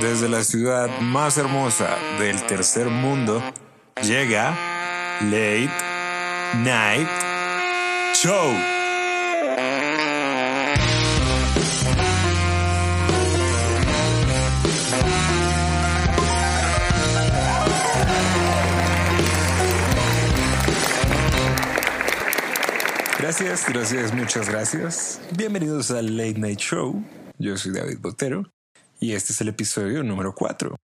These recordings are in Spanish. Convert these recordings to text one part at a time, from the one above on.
desde la ciudad más hermosa del tercer mundo, llega Late Night Show. Gracias, gracias, muchas gracias. Bienvenidos al Late Night Show. Yo soy David Botero y este es el episodio número 4.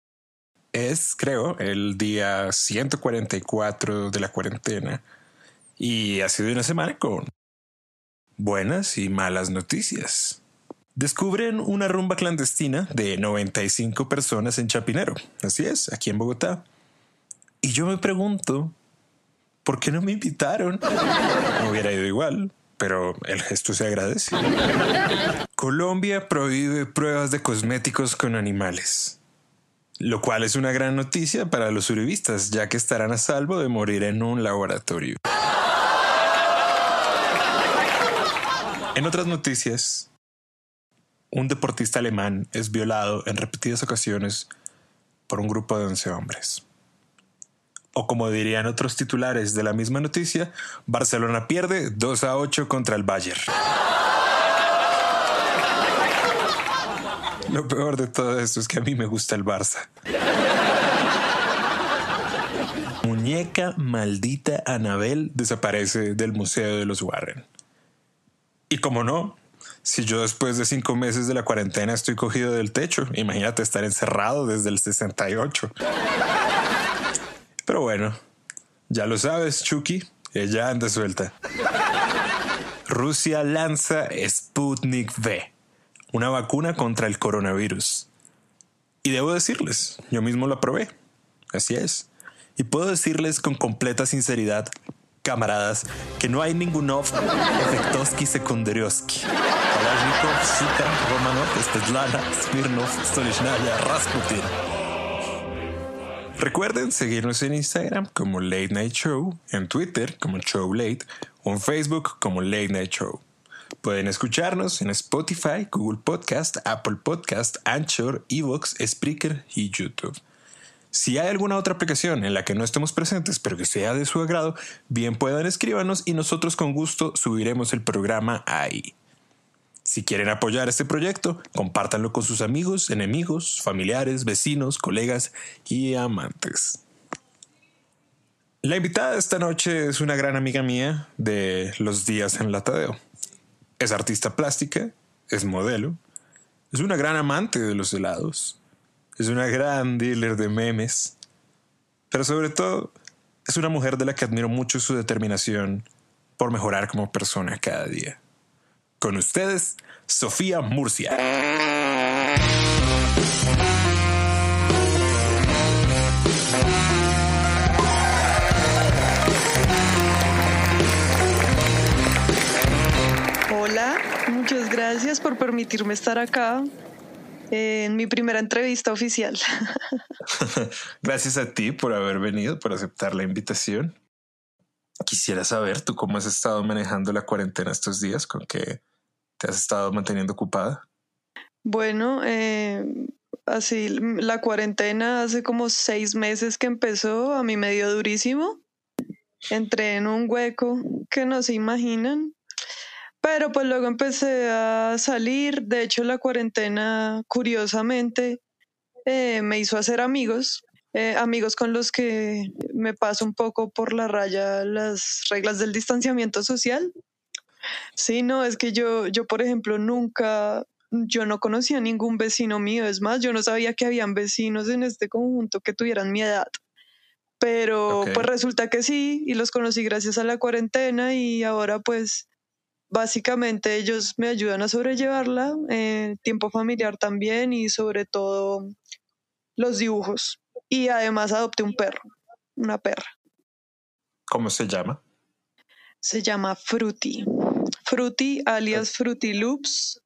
Es, creo, el día 144 de la cuarentena y ha sido una semana con buenas y malas noticias. Descubren una rumba clandestina de 95 personas en Chapinero, así es, aquí en Bogotá. Y yo me pregunto, ¿por qué no me invitaron? Me hubiera ido igual, pero el gesto se agradece. Colombia prohíbe pruebas de cosméticos con animales, lo cual es una gran noticia para los uribistas, ya que estarán a salvo de morir en un laboratorio. En otras noticias, un deportista alemán es violado en repetidas ocasiones por un grupo de 11 hombres. O como dirían otros titulares de la misma noticia, Barcelona pierde 2 a 8 contra el Bayern. Lo peor de todo esto es que a mí me gusta el Barça. Muñeca maldita Anabel desaparece del Museo de los Warren. Y como no, si yo después de cinco meses de la cuarentena estoy cogido del techo, imagínate estar encerrado desde el 68. Pero bueno, ya lo sabes, Chucky, ella anda suelta. Rusia lanza Sputnik V, una vacuna contra el coronavirus. Y debo decirles, yo mismo la probé. Así es. Y puedo decirles con completa sinceridad, camaradas, que no hay ningún off secundariosky. Kalashnikov. Recuerden seguirnos en Instagram como Late Night Show, en Twitter como Show Late o en Facebook como Late Night Show. Pueden escucharnos en Spotify, Google Podcast, Apple Podcast, Anchor, Evox, Spreaker y YouTube. Si hay alguna otra aplicación en la que no estemos presentes pero que sea de su agrado, bien puedan escríbanos y nosotros con gusto subiremos el programa ahí. Si quieren apoyar este proyecto, compártanlo con sus amigos, enemigos, familiares, vecinos, colegas y amantes. La invitada de esta noche es una gran amiga mía de los días en Latadeo. Es artista plástica, es modelo, es una gran amante de los helados, es una gran dealer de memes, pero sobre todo es una mujer de la que admiro mucho su determinación por mejorar como persona cada día. Con ustedes, Sofía Murcia. Hola, muchas gracias por permitirme estar acá en mi primera entrevista oficial. gracias a ti por haber venido, por aceptar la invitación. Quisiera saber tú cómo has estado manejando la cuarentena estos días, con qué te has estado manteniendo ocupada. Bueno, eh, así la cuarentena hace como seis meses que empezó, a mí me dio durísimo. Entré en un hueco que no se imaginan. Pero pues luego empecé a salir. De hecho, la cuarentena, curiosamente, eh, me hizo hacer amigos. Eh, amigos con los que me paso un poco por la raya las reglas del distanciamiento social. Sí, no, es que yo, yo, por ejemplo, nunca, yo no conocía a ningún vecino mío. Es más, yo no sabía que habían vecinos en este conjunto que tuvieran mi edad. Pero pues resulta que sí, y los conocí gracias a la cuarentena y ahora pues básicamente ellos me ayudan a sobrellevarla, eh, tiempo familiar también y sobre todo los dibujos. Y además adopté un perro, una perra. ¿Cómo se llama? Se llama Fruity. Fruity alias Fruity Loops,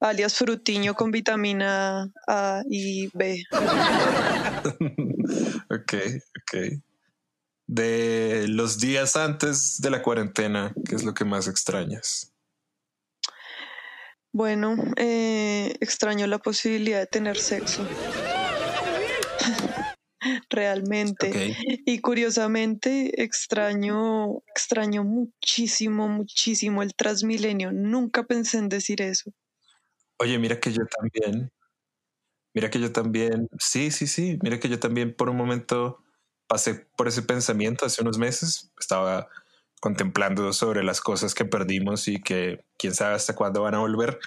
alias Frutiño con vitamina A y B. ok, ok. De los días antes de la cuarentena, ¿qué es lo que más extrañas? Bueno, eh, extraño la posibilidad de tener sexo. realmente. Y curiosamente extraño, extraño muchísimo, muchísimo el Transmilenio. Nunca pensé en decir eso. Oye, mira que yo también, mira que yo también, sí, sí, sí, mira que yo también por un momento pasé por ese pensamiento hace unos meses. Estaba contemplando sobre las cosas que perdimos y que quién sabe hasta cuándo van a volver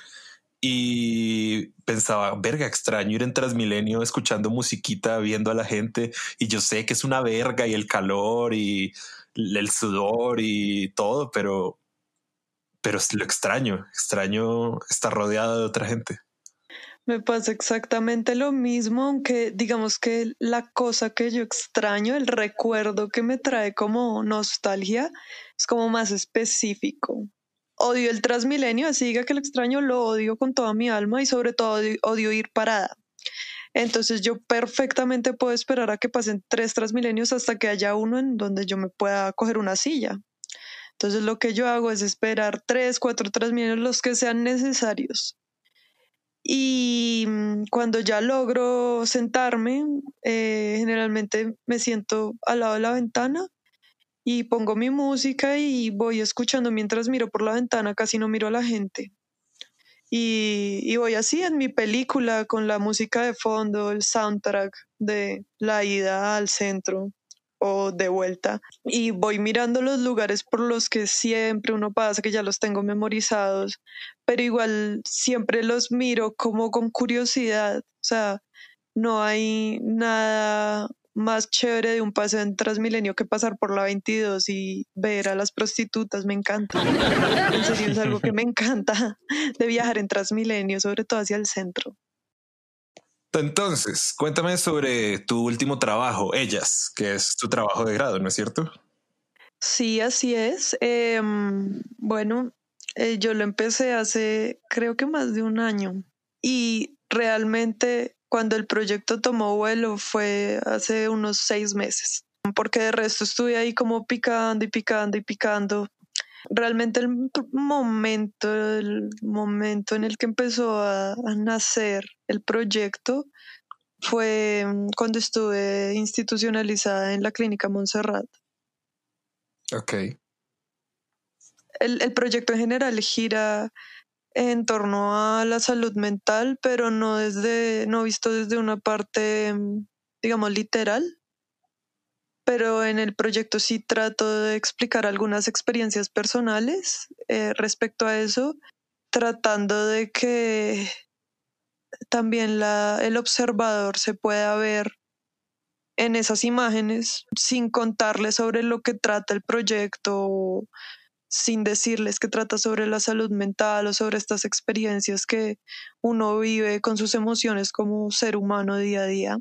y pensaba, verga, extraño ir en Transmilenio escuchando musiquita, viendo a la gente y yo sé que es una verga y el calor y el sudor y todo, pero, pero lo extraño, extraño estar rodeado de otra gente. Me pasa exactamente lo mismo, aunque digamos que la cosa que yo extraño, el recuerdo que me trae como nostalgia, es como más específico odio el Transmilenio, así diga que lo extraño, lo odio con toda mi alma y sobre todo odio, ir parada. Entonces yo perfectamente puedo esperar a que pasen tres Transmilenios hasta que haya uno en donde yo me pueda coger una silla. Entonces lo que yo hago es esperar tres, cuatro Transmilenios, los que sean necesarios. Y mm, cuando ya logro sentarme, eh, generalmente me siento al lado de la ventana y pongo mi música y voy escuchando mientras miro por la ventana, casi no miro a la gente. Y, voy así en mi película con la música de fondo, el soundtrack de la ida al centro o de vuelta. Y voy mirando los lugares por los que siempre uno pasa, que ya los tengo memorizados, pero igual siempre los miro como con curiosidad. O sea, no hay nada más chévere de un paseo en Transmilenio que pasar por la 22 y ver a las prostitutas, me encanta. En serio, es algo que me encanta de viajar en Transmilenio, sobre todo hacia el centro. Entonces, cuéntame sobre tu último trabajo, Ellas, que es tu trabajo de grado, ¿no es cierto? Sí, así es. Em, bueno, eh, yo lo empecé hace creo que más de un año y realmente cuando el proyecto tomó vuelo fue hace unos seis meses, porque de resto estuve ahí como picando y picando y picando. Realmente el momento, el momento en el que empezó a, nacer el proyecto fue cuando estuve institucionalizada en la clínica Montserrat. Ok. El, el proyecto en general gira en torno a la salud mental, pero no desde, no visto desde una parte, mm, digamos, literal. Pero en el proyecto sí trato de explicar algunas experiencias personales eh, respecto a eso, tratando de que también la, el observador se pueda ver en esas imágenes sin contarle sobre lo que trata el proyecto sin decirles que trata sobre la salud mental o sobre estas experiencias que uno vive con sus emociones como ser humano día a día.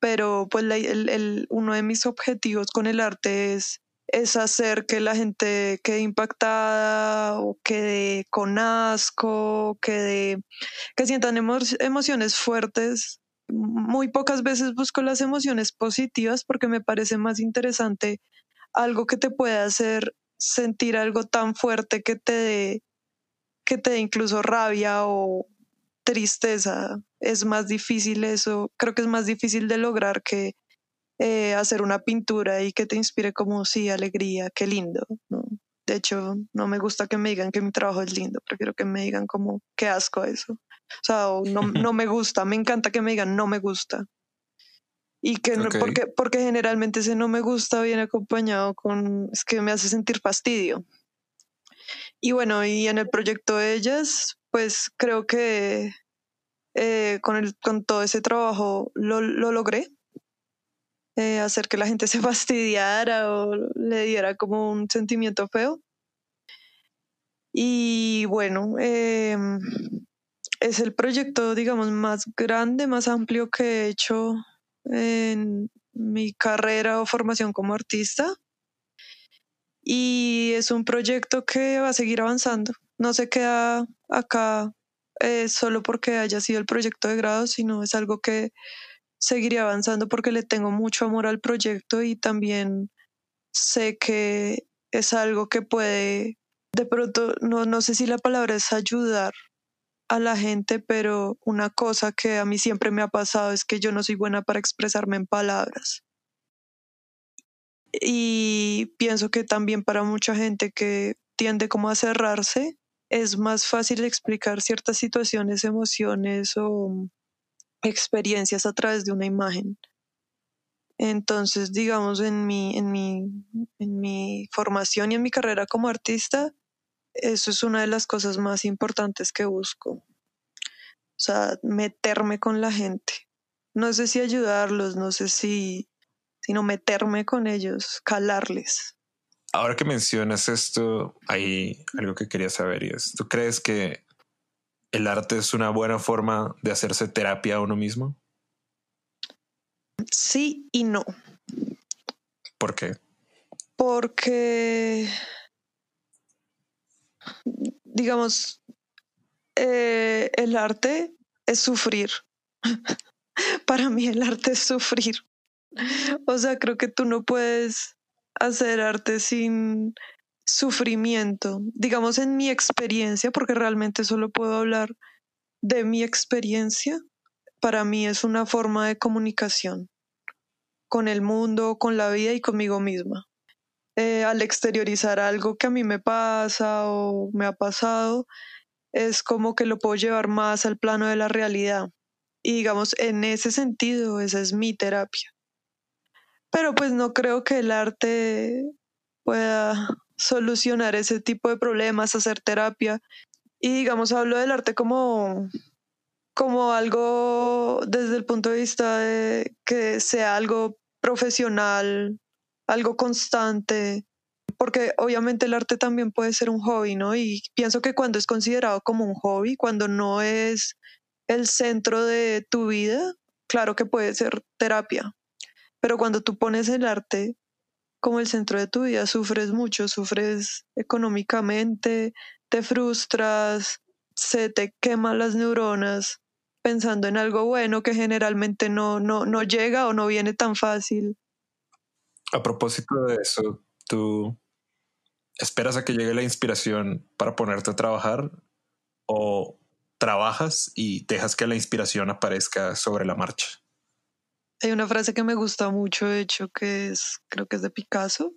Pero pues el, uno de mis objetivos con el arte es, es hacer que la gente quede impactada o quede con asco, quede, que sientan emociones fuertes. Muy pocas veces busco las emociones positivas porque me parece más interesante algo que te pueda hacer sentir algo tan fuerte que te dé que te dé incluso rabia o tristeza. Es más difícil eso, creo que es más difícil de lograr que eh, hacer una pintura y que te inspire como sí, alegría, qué lindo. ¿no? De hecho, no me gusta que me digan que mi trabajo es lindo, prefiero que me digan como qué asco eso. O sea, no, no me gusta, me encanta que me digan no me gusta y que no, porque, porque generalmente ese no me gusta viene acompañado con, es que me hace sentir fastidio. Y bueno, y en el proyecto de ellas, pues creo que eh, con, el, con todo ese trabajo lo, lo logré. Eh, hacer que la gente se fastidiara o le diera como un sentimiento feo. Y bueno, em, es el proyecto, digamos, más grande, más amplio que he hecho en mi carrera o formación como artista. Y es un proyecto que va a seguir avanzando. No se queda acá eh, solo porque haya sido el proyecto de grado, sino es algo que seguiría avanzando porque le tengo mucho amor al proyecto y también sé que es algo que puede, de pronto, no, no sé si la palabra es ayudar, a la gente, pero una cosa que a mí siempre me ha pasado es que yo no soy buena para expresarme en palabras. Y pienso que también para mucha gente que tiende como a cerrarse, es más fácil explicar ciertas situaciones, emociones o experiencias a través de una imagen. Entonces, digamos, en mi, en mi, en mi formación y en mi carrera como artista, eso es una de las cosas más importantes que busco. O sea, meterme con la gente. No sé si ayudarlos, no sé si, sino meterme con ellos, calarles. Ahora que mencionas esto, hay algo que quería saber y es, ¿tú crees que el arte es una buena forma de hacerse terapia a uno mismo? Sí y no. ¿Por qué? Porque digamos, eh, el arte es sufrir. Para mí el arte es sufrir. O sea, creo que tú no puedes hacer arte sin sufrimiento. Digamos, en mi experiencia, porque realmente solo puedo hablar de mi experiencia, para mí es una forma de comunicación con el mundo, con la vida y conmigo misma. Eh, al exteriorizar algo que a mí me pasa o me ha pasado, es como que lo puedo llevar más al plano de la realidad. Y digamos, en ese sentido, esa es mi terapia. Pero pues no creo que el arte pueda solucionar ese tipo de problemas, hacer terapia. Y digamos, hablo del arte como, como algo desde el punto de vista de que sea algo profesional, algo constante, porque obviamente el arte también puede ser un hobby, ¿no? Y pienso que cuando es considerado como un hobby, cuando no es el centro de tu vida, claro que puede ser terapia, pero cuando tú pones el arte como el centro de tu vida, sufres mucho, sufres económicamente, te frustras, se te queman las neuronas pensando en algo bueno que generalmente no, no, no llega o no viene tan fácil. A propósito de eso, ¿tú esperas a que llegue la inspiración para ponerte a trabajar o trabajas y dejas que la inspiración aparezca sobre la marcha? Hay una frase que me gusta mucho, de hecho, que es, creo que es de Picasso,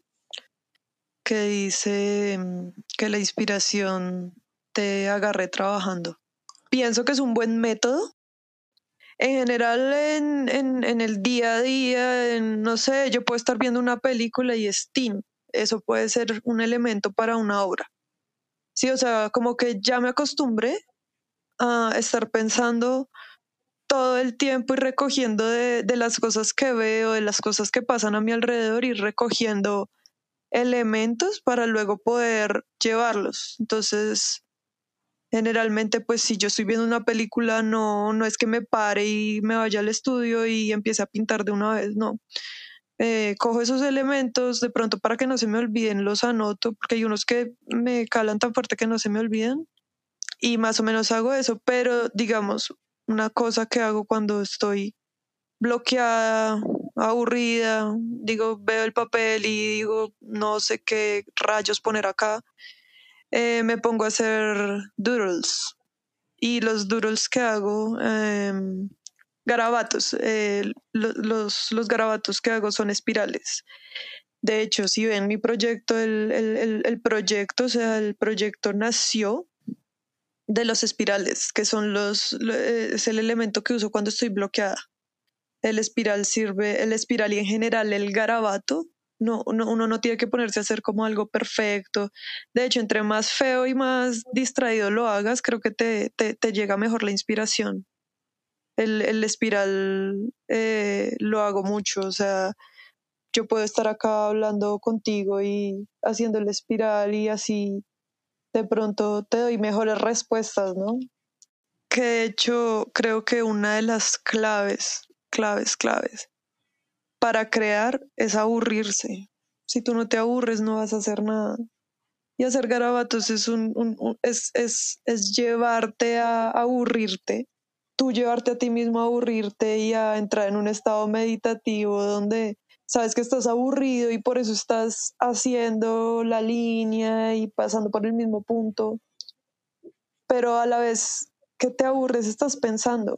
que dice mm, que la inspiración te agarre trabajando. Pienso que es un buen método en general en, en, en, el día a día, no sé, yo puedo estar viendo una película y es Eso puede ser un elemento para una obra. Sí, o sea, como que ya me acostumbré a estar pensando todo el tiempo y recogiendo de, de las cosas que veo, de las cosas que pasan a mi alrededor y recogiendo elementos para luego poder llevarlos. Entonces, Generalmente, pues si yo estoy viendo una película, no, no es que me pare y me vaya al estudio y empiece a pintar de una vez, no. Eh, cojo esos elementos de pronto para que no se me olviden, los anoto, porque hay unos que me calan tan fuerte que no se me olvidan y más o menos hago eso, pero digamos, una cosa que hago cuando estoy bloqueada, aburrida, digo, veo el papel y digo, no sé qué rayos poner acá eh, me pongo a hacer doodles. Y los doodles que hago, em, garabatos, eh, los, los garabatos que hago son espirales. De hecho, si ven mi proyecto, el, el, el, proyecto, o sea, el proyecto nació de los espirales, que son los, es el elemento que uso cuando estoy bloqueada. El espiral sirve, el espiral y en general el garabato no, uno no tiene que ponerse a hacer como algo perfecto. De hecho, entre más feo y más distraído lo hagas, creo que te, te, llega mejor la inspiración. El, el espiral eh, lo hago mucho, o sea, yo puedo estar acá hablando contigo y haciendo el espiral y así de pronto te doy mejores respuestas, ¿no? Que de hecho creo que una de las claves, claves, claves para crear es aburrirse. Si tú no te aburres, no vas a hacer nada. Y hacer garabatos es, un, es, es, es llevarte a aburrirte, tú llevarte a ti mismo a aburrirte y a entrar en un estado meditativo donde sabes que estás aburrido y por eso estás haciendo la línea y pasando por el mismo punto, pero a la vez que te aburres, estás pensando.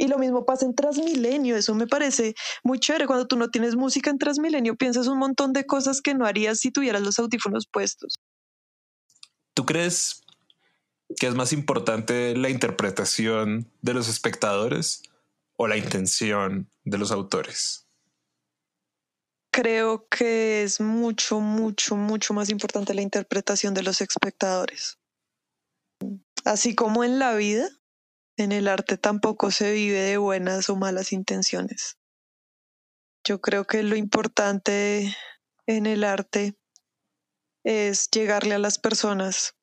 Y lo mismo pasa en Transmilenio, eso me parece muy chévere. Cuando tú no tienes música en Transmilenio, piensas un montón de cosas que no harías si tuvieras los audífonos puestos. ¿Tú crees que es más importante la interpretación de los espectadores o la intención de los autores? Creo que es mucho, mucho, mucho más importante la interpretación de los espectadores. Así como en la vida, en el arte tampoco se vive de buenas o malas intenciones. Yo creo que lo importante en el arte es llegarle a las personas.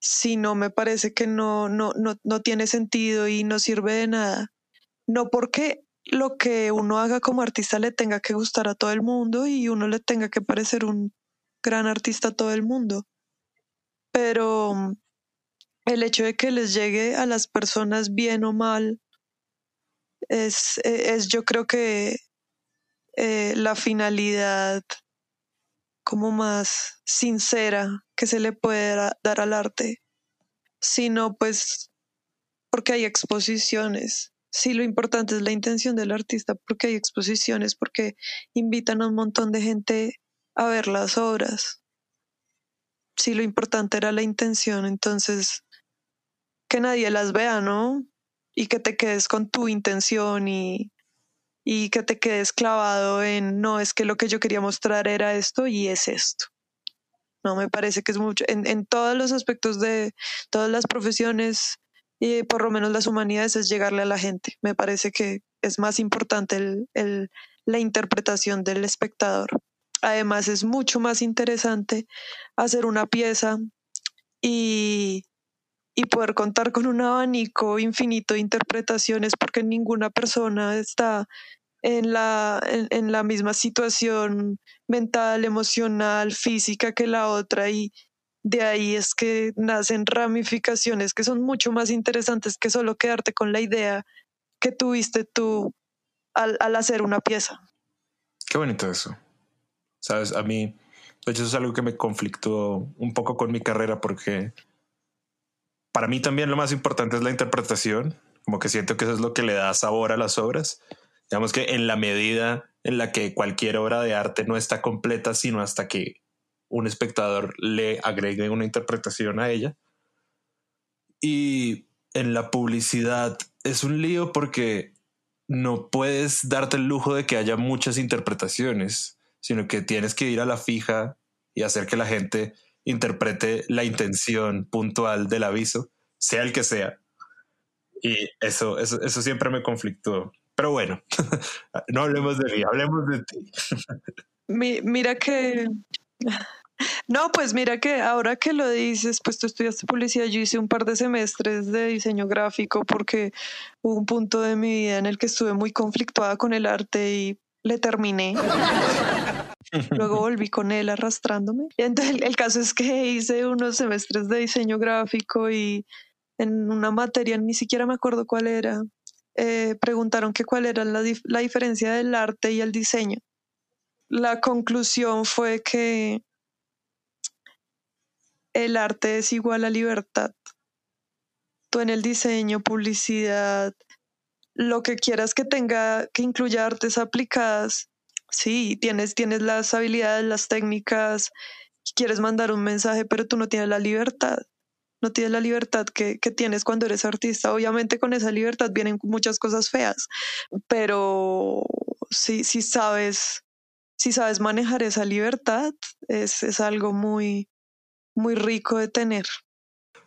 Si no, me parece que no, no, no, no tiene sentido y no sirve de nada. No porque lo que uno haga como artista le tenga que gustar a todo el mundo y uno le tenga que parecer un gran artista a todo el mundo. Pero el hecho de que les llegue a las personas bien o mal es, e, es yo creo que eh, la finalidad como más sincera que se le puede dar al arte, sino pues porque hay exposiciones. Sí, lo importante es la intención del artista, porque hay exposiciones, porque invitan a un montón de gente a ver las obras. Sí, lo importante era la intención, entonces que nadie las vea, ¿no? Y que te quedes con tu intención y, y que te quedes clavado en, no, es que lo que yo quería mostrar era esto y es esto. No, me parece que es mucho, en, en todos los aspectos de todas las profesiones y por lo menos las humanidades es llegarle a la gente. Me parece que es más importante el, el, la interpretación del espectador. Además es mucho más interesante hacer una pieza y y poder contar con un abanico infinito de interpretaciones porque ninguna persona está en la, en, la misma situación mental, emocional, física que la otra y de ahí es que nacen ramificaciones que son mucho más interesantes que solo quedarte con la idea que tuviste tú al, al hacer una pieza. Qué bonito eso. Sabes, a mí, de hecho, eso es algo que me conflictó un poco con mi carrera porque para mí también lo más importante es la interpretación, como que siento que eso es lo que le da sabor a las obras. Digamos que en la medida en la que cualquier obra de arte no está completa, sino hasta que un espectador le agregue una interpretación a ella. Y en la publicidad es un lío porque no puedes darte el lujo de que haya muchas interpretaciones, sino que tienes que ir a la fija y hacer que la gente interprete la intención puntual del aviso, sea el que sea. Y eso, eso, eso siempre me conflictó. Pero bueno, no hablemos de mí, hablemos de ti. mira que... No, pues mira que ahora que lo dices, pues tú estudiaste publicidad, yo hice un par de semestres de diseño gráfico porque hubo un punto de mi vida en el que estuve muy conflictuada con el arte y le terminé. Luego volví con él arrastrándome. Entonces, el, caso es que hice unos semestres de diseño gráfico y en una materia, ni siquiera me acuerdo cuál era, eh, preguntaron que cuál era la, la diferencia del arte y el diseño. La conclusión fue que el arte es igual a libertad. Tú en el diseño, publicidad, lo que quieras que tenga, que incluya artes aplicadas, Sí, tienes, tienes las habilidades, las técnicas, quieres mandar un mensaje, pero tú no tienes la libertad. No tienes la libertad que, que tienes cuando eres artista. Obviamente con esa libertad vienen muchas cosas feas, pero si, si sabes, si sabes manejar esa libertad, es, es algo muy, muy rico de tener.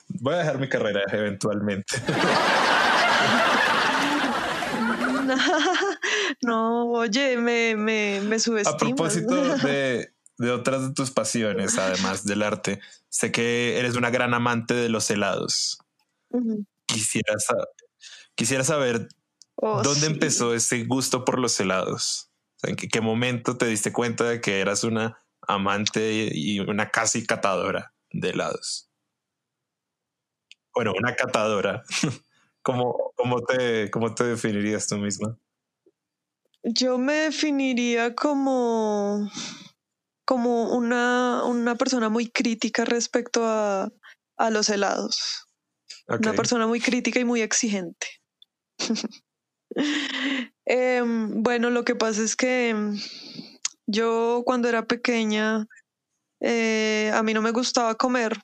Voy a dejar mi carrera eventualmente. no, oye, me, me, me subestimas. A propósito de, de otras de tus pasiones, además del arte, sé que eres una gran amante de los helados. quisiera, quisiera saber oh, dónde empezó ese gusto por los helados. ¿En qué, qué, momento te diste cuenta de que eras una amante y una casi catadora de helados? Bueno, una catadora. ¿Cómo, cómo, te, ¿Cómo te definirías tú misma? Yo me definiría como, como una, una persona muy crítica respecto a, a los helados. Una persona muy crítica y muy exigente. Em, bueno, lo que pasa es que em, yo cuando era pequeña, eh, a mí no me gustaba comer.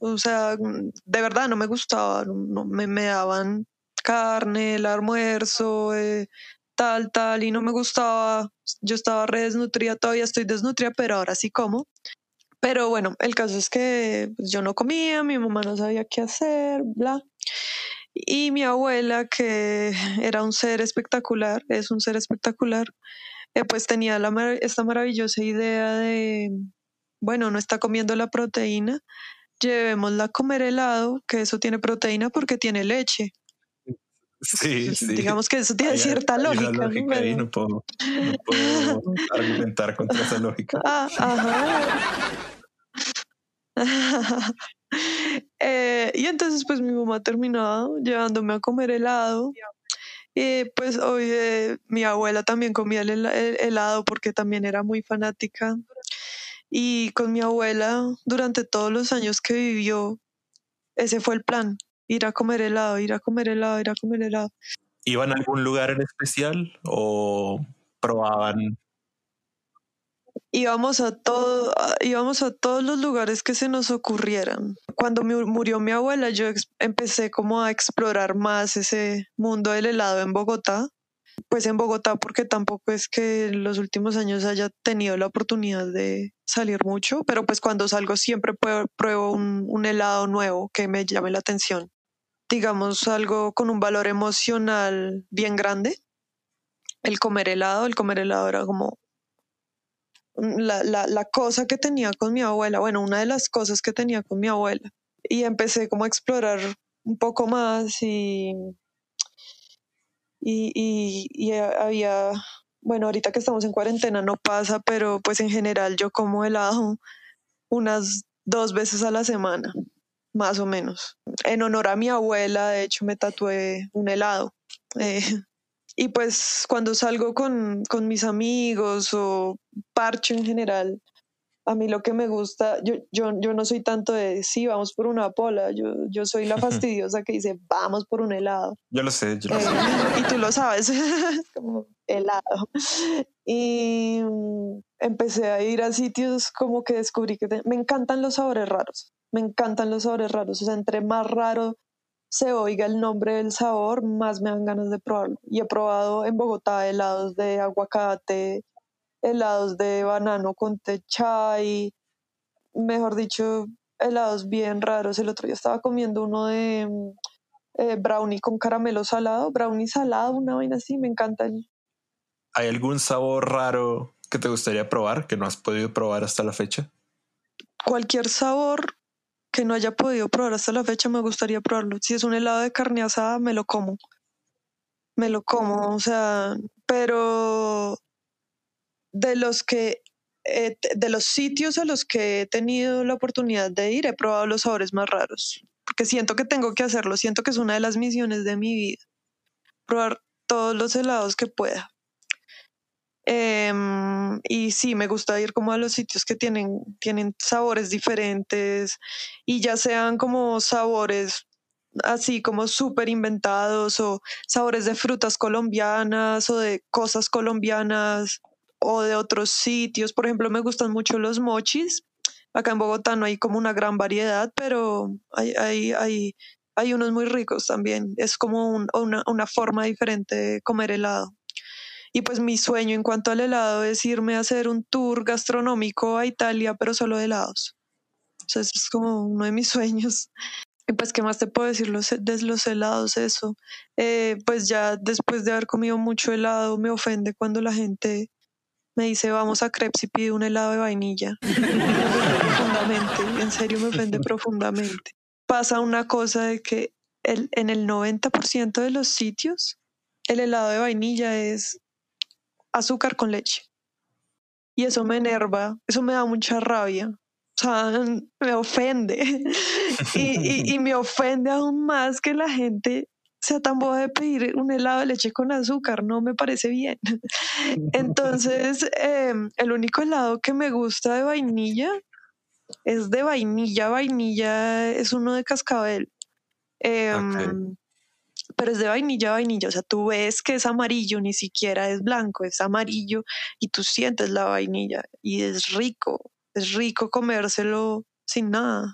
O sea, de verdad no me gustaba. No, me, me, daban carne, el almuerzo, eh, tal, tal, y no me gustaba. Yo estaba re desnutrida, todavía estoy desnutrida, pero ahora sí como. Pero bueno, el caso es que pues, yo no comía, mi mamá no sabía qué hacer, bla. Y mi abuela, que era un ser espectacular, es un ser espectacular, eh, pues tenía esta maravillosa idea de, bueno, no está comiendo la proteína, llevémosla a comer helado, que eso tiene proteína porque tiene leche. Sí, sí. Digamos que eso tiene cierta lógica. lógica ¿no? no puedo, no puedo argumentar contra esa lógica. Ah, ajá. Eh, y entonces pues mi mamá terminó llevándome a comer helado. Y pues hoy mi abuela también comía el, helado porque también era muy fanática. Y con mi abuela, durante todos los años que vivió, ese fue el plan, ir a comer helado, ir a comer helado, ir a comer helado. ¿Iban a algún lugar en especial o probaban íbamos a todo, íbamos a todos los lugares que se nos ocurrieran. Cuando murió mi abuela, yo empecé como a explorar más ese mundo del helado en Bogotá. Pues en Bogotá, porque tampoco es que en los últimos años haya tenido la oportunidad de salir mucho, pero pues cuando salgo siempre pruebo un, helado nuevo que me llame la atención. Digamos algo con un valor emocional bien grande. El comer helado, el comer helado era como la, la, cosa que tenía con mi abuela, bueno, una de las cosas que tenía con mi abuela. Y empecé como a explorar un poco más y, y, y, y había, bueno, ahorita que estamos en cuarentena no pasa, pero pues en general yo como helado unas dos veces a la semana, más o menos. En honor a mi abuela, de hecho, me tatué un helado. Eh, y pues cuando salgo con, con, mis amigos o parcho en general, a mí lo que me gusta, yo, yo, yo no soy tanto de sí, vamos por una pola, yo, yo soy la fastidiosa que dice vamos por un helado. Yo lo sé, yo lo sé. Eh, y tú lo sabes, como helado. Y mm, empecé a ir a sitios como que descubrí que me encantan los sabores raros, me encantan los sabores raros, o sea, entre más raro se oiga el nombre del sabor, más me dan ganas de probarlo. Y he probado en Bogotá helados de aguacate, helados de banano con té chai, mejor dicho, helados bien raros. El otro día estaba comiendo uno de eh, brownie con caramelo salado, brownie salado, una vaina así, me encanta. ¿Hay algún sabor raro que te gustaría probar que no has podido probar hasta la fecha? Cualquier sabor que no haya podido probar hasta la fecha, me gustaría probarlo. Si es un helado de carne asada, me lo como. Me lo como, o sea, pero de los que, de los sitios a los que he tenido la oportunidad de ir, he probado los sabores más raros, porque siento que tengo que hacerlo, siento que es una de las misiones de mi vida, probar todos los helados que pueda. Em, y sí, me gusta ir como a los sitios que tienen, tienen sabores diferentes y ya sean como sabores así como súper inventados o sabores de frutas colombianas o de cosas colombianas o de otros sitios. Por ejemplo, me gustan mucho los mochis. Acá en Bogotá no hay como una gran variedad, pero hay, hay, hay, hay unos muy ricos también. Es como una, una forma diferente de comer helado. Y pues mi sueño en cuanto al helado es irme a hacer un tour gastronómico a Italia, pero solo de helados. O sea, es como uno de mis sueños. Y pues, ¿qué más te puedo decir de los helados? Eso. Eh, pues ya después de haber comido mucho helado, me ofende cuando la gente me dice, vamos a crepes y pide un helado de vainilla. profundamente, en serio me ofende profundamente. Pasa una cosa de que el, en el 90% de los sitios, el helado de vainilla es azúcar con leche. Y eso me enerva, eso me da mucha rabia. O sea, me ofende. y, y, me ofende aún más que la gente sea tan boba de pedir un helado de leche con azúcar, no me parece bien. Entonces, em, el único helado que me gusta de vainilla es de vainilla. Vainilla es uno de cascabel. Em, pero es de vainilla vainilla, o sea, tú ves que es amarillo, ni siquiera es blanco, es amarillo y tú sientes la vainilla y es rico, es rico comérselo sin nada.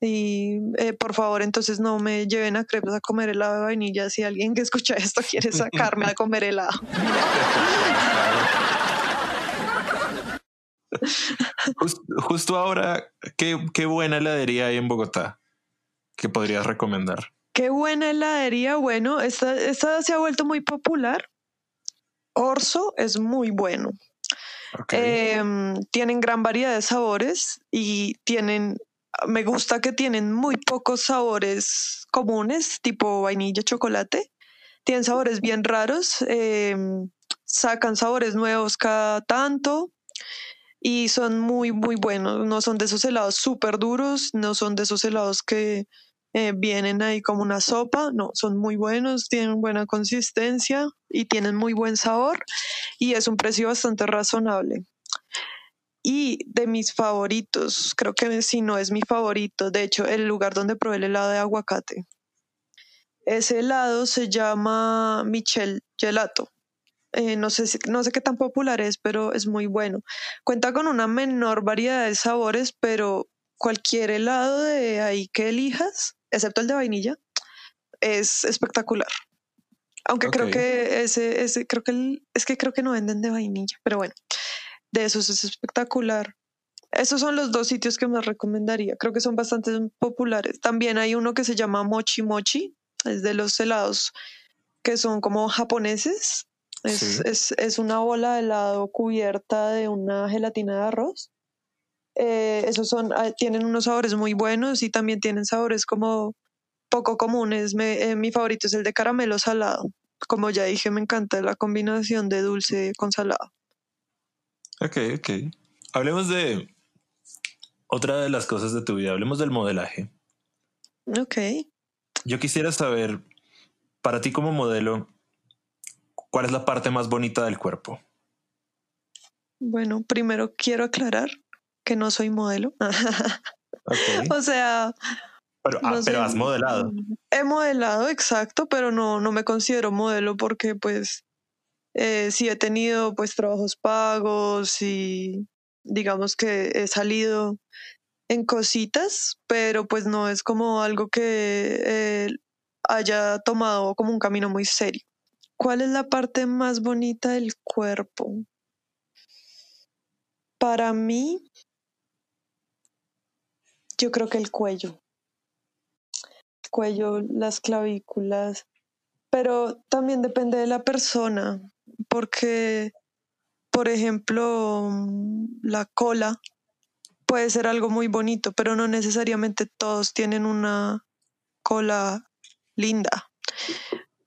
Y eh, por favor, entonces no me lleven a crepes a comer helado de vainilla si alguien que escucha esto quiere sacarme a comer helado. Justo, ahora, ¿qué, ¿qué, buena heladería hay en Bogotá que podrías recomendar? Qué buena heladería. Bueno, esta, esta se ha vuelto muy popular. Orso es muy bueno. Em, tienen gran variedad de sabores y tienen, me gusta que tienen muy pocos sabores comunes, tipo vainilla, chocolate. Tienen sabores bien raros, em, sacan sabores nuevos cada tanto y son muy, muy buenos. No son de esos helados súper duros, no son de esos helados que eh, vienen ahí como una sopa, no, son muy buenos, tienen buena consistencia y tienen muy buen sabor y es un precio bastante razonable. Y de mis favoritos, creo que si no es mi favorito, de hecho, el lugar donde probé el helado de aguacate. Ese helado se llama Michel Gelato. Eh, no, sé no sé qué tan popular es, pero es muy bueno. Cuenta con una menor variedad de sabores, pero cualquier helado de ahí que elijas, excepto el de vainilla, es espectacular. Aunque creo que ese, ese, creo que es que creo que no venden de vainilla, pero bueno, de esos es espectacular. Esos son los dos sitios que más recomendaría. Creo que son bastante populares. También hay uno que se llama Mochi Mochi, es de los helados que son como japoneses. Es, es, es una bola de helado cubierta de una gelatina de arroz eh, esos son, ah, tienen unos sabores muy buenos y también tienen sabores como poco comunes. Eh, mi favorito es el de caramelo salado. Como ya dije, me encanta la combinación de dulce con salado. Ok, ok. Hablemos de otra de las cosas de tu vida. Hablemos del modelaje. Ok. Yo quisiera saber, para ti como modelo, ¿cuál es la parte más bonita del cuerpo? Bueno, primero quiero aclarar que no soy modelo. o sea... Pero, ah, has modelado. He modelado, exacto, pero no, no me considero modelo porque pues eh, sí he tenido pues trabajos pagos y digamos que he salido en cositas, pero pues no es como algo que eh, haya tomado como un camino muy serio. ¿Cuál es la parte más bonita del cuerpo? Para mí, yo creo que el cuello. El cuello, las clavículas. Pero también depende de la persona, porque, por ejemplo, la cola puede ser algo muy bonito, pero no necesariamente todos tienen una cola linda.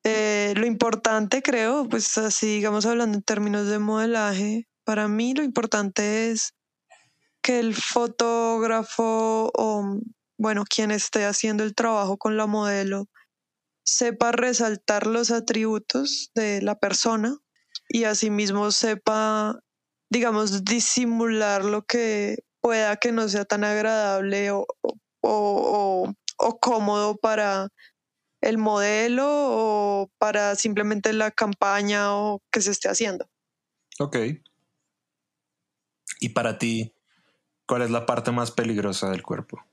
Eh, lo importante, creo, pues así, digamos, hablando en términos de modelaje, para mí lo importante es que el fotógrafo o, bueno, quien esté haciendo el trabajo con la modelo sepa resaltar los atributos de la persona y asimismo sepa, digamos, disimular lo que pueda que no sea tan agradable o, o, o cómodo para el modelo o para simplemente la campaña o que se esté haciendo. Ok. Y para ti, ¿Cuál es la parte más peligrosa del cuerpo?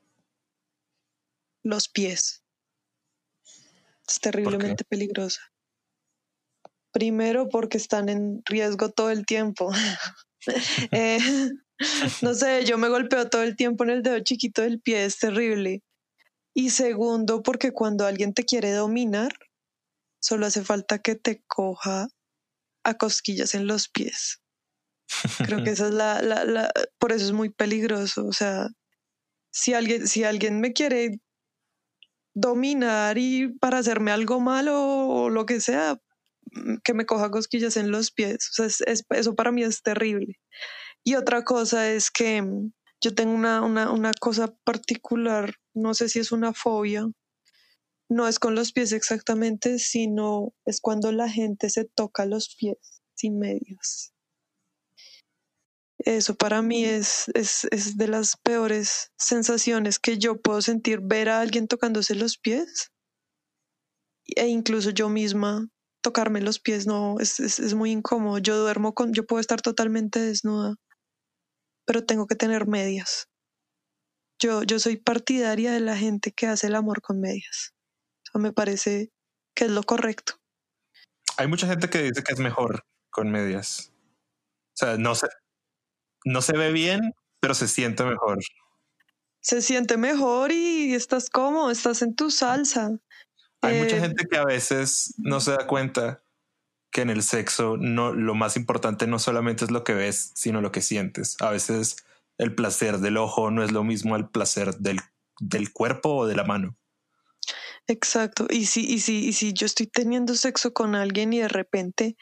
Los pies. Es terriblemente peligrosa. Primero porque están en riesgo todo el tiempo. Eh, no sé, yo me golpeo todo el tiempo en el dedo chiquito del pie, es terrible. Y segundo porque cuando alguien te quiere dominar, solo hace falta que te coja a cosquillas en los pies. Creo que esa es la, la, la, por eso es muy peligroso. O sea, si alguien, si alguien me quiere dominar y para hacerme algo malo o lo que sea, mm, que me coja cosquillas en los pies. O sea, eso para mí es terrible. Y otra cosa es que mm, yo tengo una, una, una cosa particular, no sé si es una fobia, no es con los pies exactamente, sino es cuando la gente se toca los pies sin medias Eso para mí es, es, es de las peores sensaciones que yo puedo sentir, ver a alguien tocándose los pies e incluso yo misma tocarme los pies, no, es, es, es muy incómodo. Yo duermo con, yo puedo estar totalmente desnuda, pero tengo que tener medias. Yo, yo soy partidaria de la gente que hace el amor con medias. O sea, me parece que es lo correcto. Hay mucha gente que dice que es mejor con medias. O sea, no se, no se ve bien, pero se siente mejor. Se siente mejor y estás cómodo, estás en tu salsa. Hay mucha Eh, gente que a veces no se da cuenta que en el sexo no lo más importante no solamente es lo que ves, sino lo que sientes. A veces el placer del ojo no es lo mismo al placer del, del cuerpo o de la mano. Exacto. Y si, y si, y si yo estoy teniendo sexo con alguien y de repente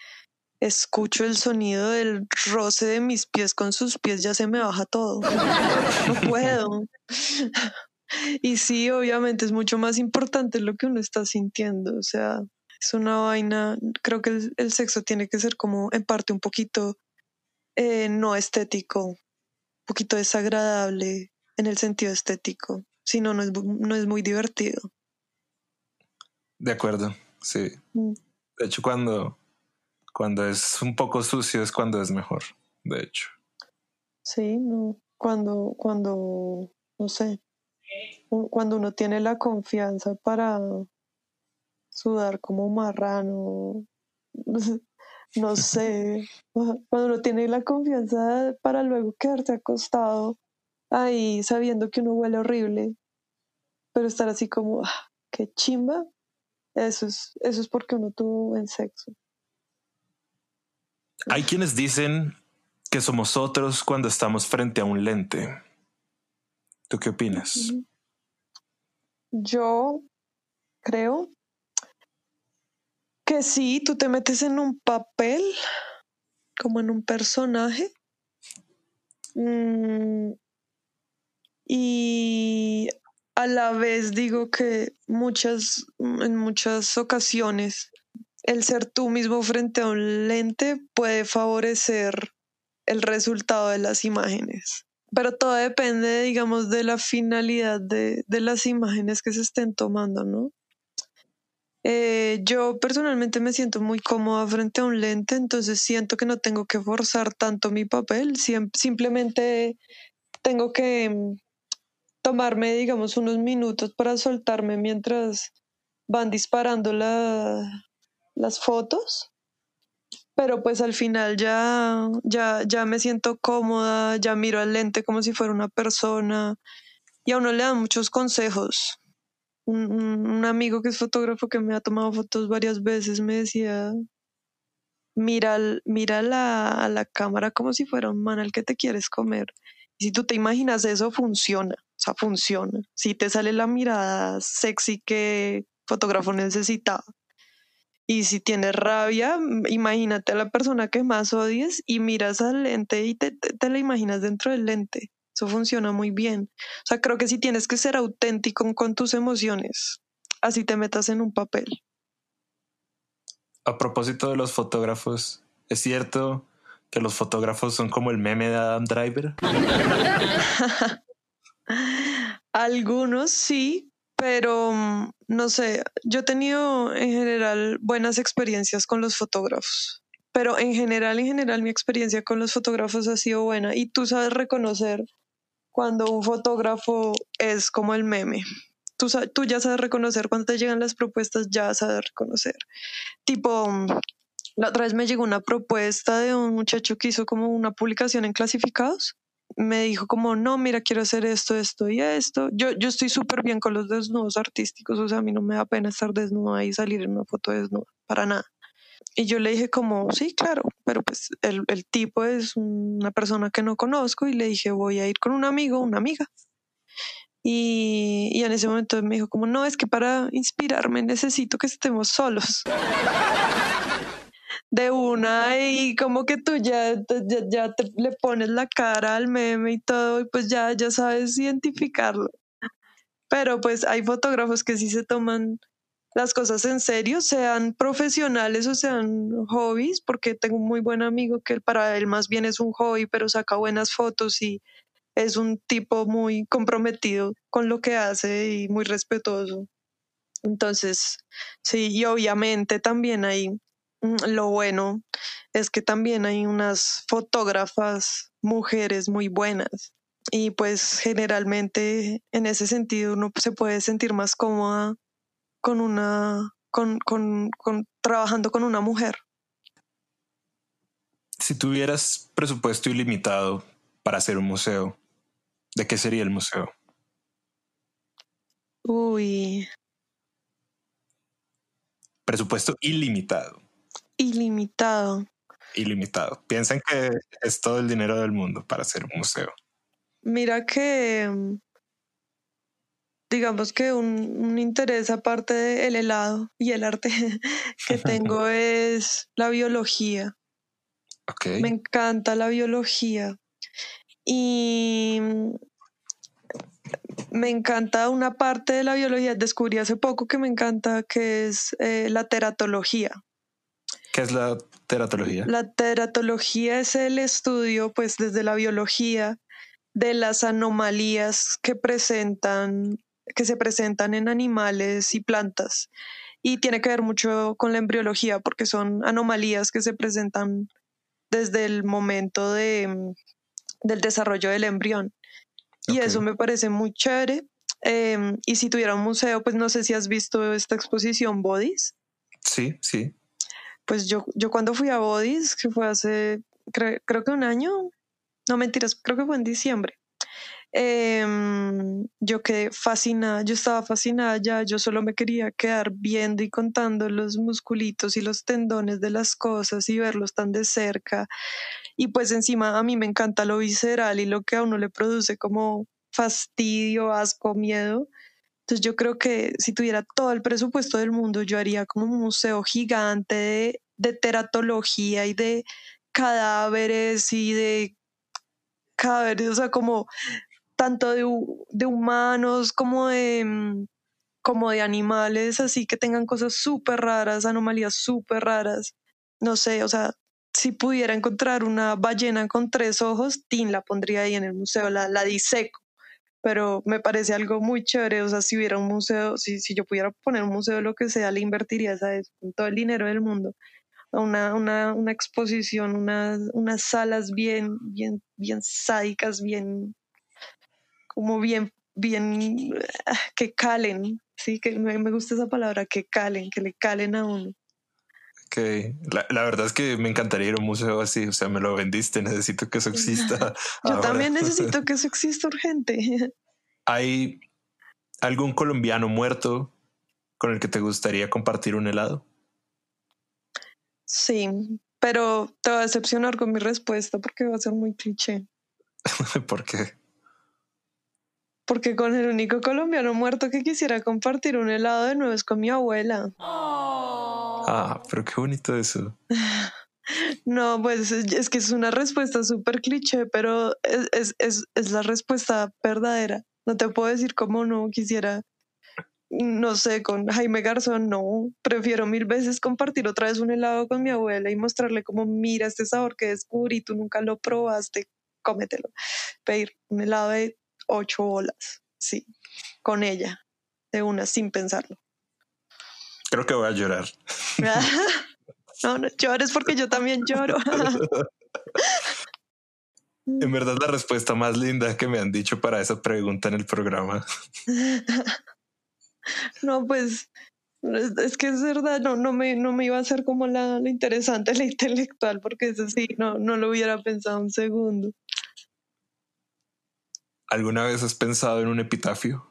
escucho el sonido del roce de mis pies con sus pies, ya se me baja todo. No puedo. Y sí, obviamente es mucho más importante lo que uno está sintiendo. O sea, es una vaina. Creo que el, el sexo tiene que ser como en parte un poquito eh, no estético, un poquito desagradable en el sentido estético. Si no, no es, no es muy divertido. De acuerdo, sí. Mm. De hecho, cuando, cuando es un poco sucio es cuando es mejor. De hecho. Sí, no. Cuando, cuando, no sé, cuando uno tiene la confianza para sudar como marrano, no sé, cuando uno tiene la confianza para luego quedarse acostado ahí sabiendo que uno huele horrible, pero estar así como, ah, qué chimba, eso es, eso es porque uno tuvo buen sexo. Hay quienes dicen que somos otros cuando estamos frente a un lente. ¿Tú qué opinas? Yo creo que sí, tú te metes en un papel, como en un personaje. Mm, y a la vez digo que muchas, en muchas ocasiones, el ser tú mismo frente a un lente puede favorecer el resultado de las imágenes. Pero todo depende, digamos, de la finalidad de, las imágenes que se estén tomando, ¿no? Eh, yo personalmente me siento muy cómoda frente a un lente, entonces siento que no tengo que forzar tanto mi papel, simplemente tengo que mm, tomarme, digamos, unos minutos para soltarme mientras van disparando la- las fotos. Pero pues al final ya, ya, ya me siento cómoda, ya miro al lente como si fuera una persona y a uno le dan muchos consejos. Un, un- amigo que es fotógrafo que me ha tomado fotos varias veces me decía, mira, mira la, a la cámara como si fuera un man al que te quieres comer. Si tú te imaginas eso, funciona, o sea, funciona. Si te sale la mirada sexy que fotógrafo necesitaba. Y si tienes rabia, m- imagínate a la persona que más odies y miras al lente y te, te, te la imaginas dentro del lente. Eso funciona muy bien. O sea, creo que si tienes que ser auténtico con tus emociones, así te metas en un papel. A propósito de los fotógrafos, ¿es cierto que los fotógrafos son como el meme de Adam Driver? Algunos sí, pero mm, no sé, yo he tenido en general buenas experiencias con los fotógrafos. Pero en general, en general, mi experiencia con los fotógrafos ha sido buena. Y tú sabes reconocer cuando un fotógrafo es como el meme. Tú, sa- tú ya sabes reconocer cuando te llegan las propuestas, ya sabes reconocer. Tipo, mm, la otra vez me llegó una propuesta de un muchacho que hizo como una publicación en clasificados. Me dijo como, no, mira, quiero hacer esto, esto y esto. Yo, yo estoy súper bien con los desnudos artísticos, o sea, a mí no me da pena estar desnuda y salir en una foto desnuda, para nada. Y yo le dije como, sí, claro, pero pues el, el tipo es una persona que no conozco y le dije, voy a ir con un amigo, una amiga. Y, y en ese momento me dijo como, no, es que para inspirarme necesito que estemos solos. De una y como que tú ya, ya, ya te le pones la cara al meme y todo y pues ya, ya sabes identificarlo. Pero pues hay fotógrafos que sí se toman las cosas en serio, sean profesionales o sean hobbies, porque tengo un muy buen amigo que para él más bien es un hobby, pero saca buenas fotos y es un tipo muy comprometido con lo que hace y muy respetuoso. Entonces, sí, y obviamente también hay lo bueno es que también hay unas fotógrafas mujeres muy buenas y pues generalmente en ese sentido uno se puede sentir más cómoda con una con, con, con trabajando con una mujer. Si tuvieras presupuesto ilimitado para hacer un museo, ¿de qué sería el museo? Uy. Presupuesto ilimitado. Ilimitado. Ilimitado. Piensen que es todo el dinero del mundo para hacer un museo. Mira que, mm, digamos que un, interés aparte del helado y el arte que tengo es la biología. Okay. Me encanta la biología. Y mm, me encanta una parte de la biología, descubrí hace poco que me encanta, que es eh, la teratología. ¿Qué es la teratología? La teratología es el estudio, pues desde la biología, de las anomalías que presentan, que se presentan en animales y plantas. Y tiene que ver mucho con la embriología, porque son anomalías que se presentan desde el momento de, del desarrollo del embrión. Y eso me parece muy chévere. Em, y si tuviera un museo, pues no sé si has visto esta exposición Bodies. Sí, sí pues yo, yo cuando fui a Bodis, que fue hace, creo que un año, no mentiras, creo que fue en diciembre, em, yo quedé fascinada, yo estaba fascinada ya, yo solo me quería quedar viendo y contando los musculitos y los tendones de las cosas y verlos tan de cerca. Y pues encima a mí me encanta lo visceral y lo que a uno le produce como fastidio, asco, miedo. Entonces yo creo que si tuviera todo el presupuesto del mundo, yo haría como un museo gigante de, teratología y de cadáveres y de cadáveres, o sea, como tanto de, de humanos como de, mm, como de animales, así que tengan cosas súper raras, anomalías súper raras. No sé, o sea, si pudiera encontrar una ballena con tres ojos, Tin la pondría ahí en el museo, la, la diseco pero me parece algo muy chévere, o sea, si hubiera un museo, si, si yo pudiera poner un museo, lo que sea, le invertiría eso, con todo el dinero del mundo, una, una, una exposición, unas, unas salas bien, bien, bien sádicas, bien, como bien, bien, ah, que calen, sí, que me gusta esa palabra, que calen, que le calen a uno. Ok, la, la, verdad es que me encantaría ir a un museo así, o sea, me lo vendiste, necesito que eso exista. Yo también necesito que eso exista urgente. ¿Hay algún colombiano muerto con el que te gustaría compartir un helado? Sí, pero te voy a decepcionar con mi respuesta porque va a ser muy cliché. ¿Por qué? Porque con el único colombiano muerto que quisiera compartir un helado de nuevo es con mi abuela. Ah, pero qué bonito eso. No, pues es que es una respuesta súper cliché, pero es, es, es, la respuesta verdadera. No te puedo decir cómo no quisiera, no sé, con Jaime Garzón, no. Prefiero mil veces compartir otra vez un helado con mi abuela y mostrarle como, mira este sabor que descubrí, tú nunca lo probaste, cómetelo. Pedir un helado de ocho bolas, sí, con ella, de una, sin pensarlo. Creo que voy a llorar. no, no llores porque yo también lloro. en verdad la respuesta más linda que me han dicho para esa pregunta en el programa. no, pues es que es verdad, no, no, me, no me iba a hacer como la, interesante, la intelectual, porque eso sí, no, no lo hubiera pensado un segundo. ¿Alguna vez has pensado en un epitafio?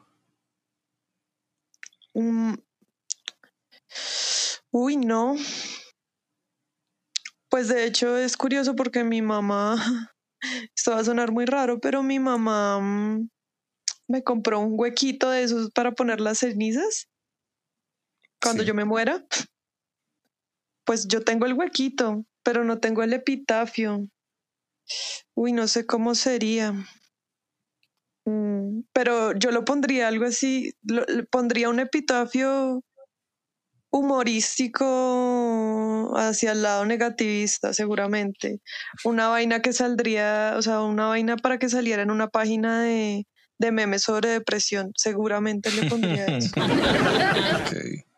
Um, Uy, no. Pues de hecho es curioso porque mi mamá, esto va a sonar muy raro, pero mi mamá mm, me compró un huequito de esos para poner las cenizas cuando yo me muera. Pues yo tengo el huequito, pero no tengo el epitafio. Uy, no sé cómo sería. Mm, pero yo lo pondría algo así, lo, pondría un epitafio humorístico hacia el lado negativista, seguramente. Una vaina que saldría, o sea, una vaina para que saliera en una página de, de memes sobre depresión, seguramente le pondría eso.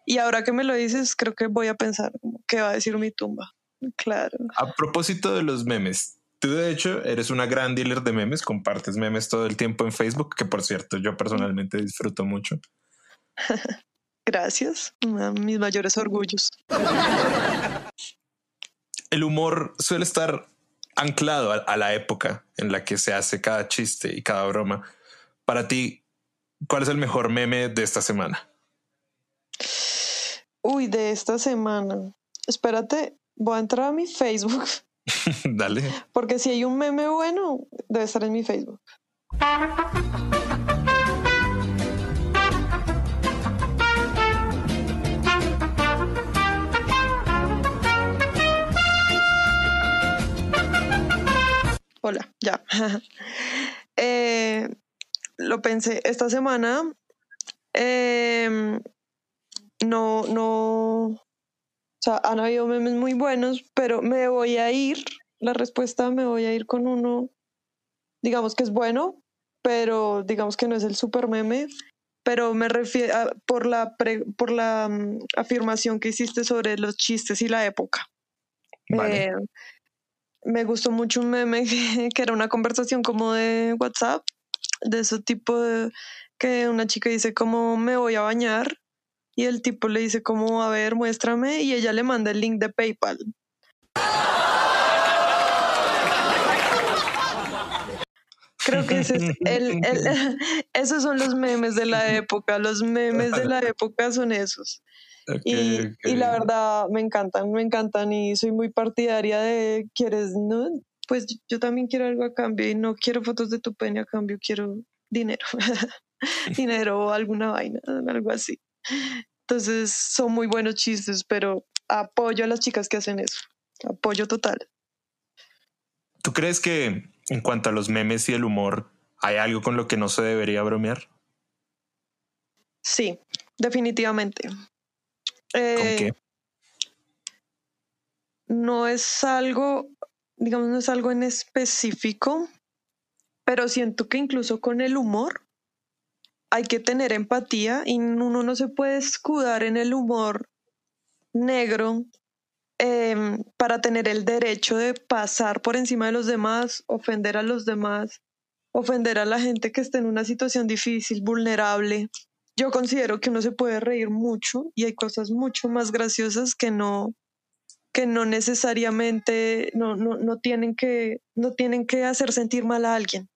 Y ahora que me lo dices, creo que voy a pensar qué va a decir mi tumba. Claro. A propósito de los memes, tú de hecho eres una gran dealer de memes, compartes memes todo el tiempo en Facebook, que por cierto yo personalmente disfruto mucho. Gracias, mis mayores orgullos. El humor suele estar anclado a, la época en la que se hace cada chiste y cada broma. Para ti, ¿cuál es el mejor meme de esta semana? Uy, de esta semana. Espérate, voy a entrar a mi Facebook. Dale. Porque si hay un meme bueno, debe estar en mi Facebook. Hola, ya. Eh, lo pensé esta semana. Em, no, no. O sea, han habido memes muy buenos, pero me voy a ir. La respuesta me voy a ir con uno, digamos que es bueno, pero digamos que no es el super meme. Pero me refiero por la, por la mm, afirmación que hiciste sobre los chistes y la época. Vale. Eh, me gustó mucho un meme que, era una conversación como de WhatsApp, de ese tipo de que una chica dice como me voy a bañar y el tipo le dice como a ver muéstrame y ella le manda el link de PayPal. Creo que ese es el, esos son los memes de la época, los memes de la época son esos y, la verdad me encantan, me encantan y soy muy partidaria de, ¿quieres? No, pues yo también quiero algo a cambio y no quiero fotos de tu pene a cambio, quiero dinero, dinero o alguna vaina, algo así. Entonces son muy buenos chistes, pero apoyo a las chicas que hacen eso, apoyo total. ¿Tú crees que en cuanto a los memes y el humor, hay algo con lo que no se debería bromear? Sí, definitivamente. Eh, no es algo, digamos, no es algo en específico, pero siento que incluso con el humor hay que tener empatía y uno no se puede escudar en el humor negro em, para tener el derecho de pasar por encima de los demás, ofender a los demás, ofender a la gente que está en una situación difícil, vulnerable yo considero que uno se puede reír mucho y hay cosas mucho más graciosas que no que no necesariamente no, no, no, tienen que no tienen que hacer sentir mal a alguien.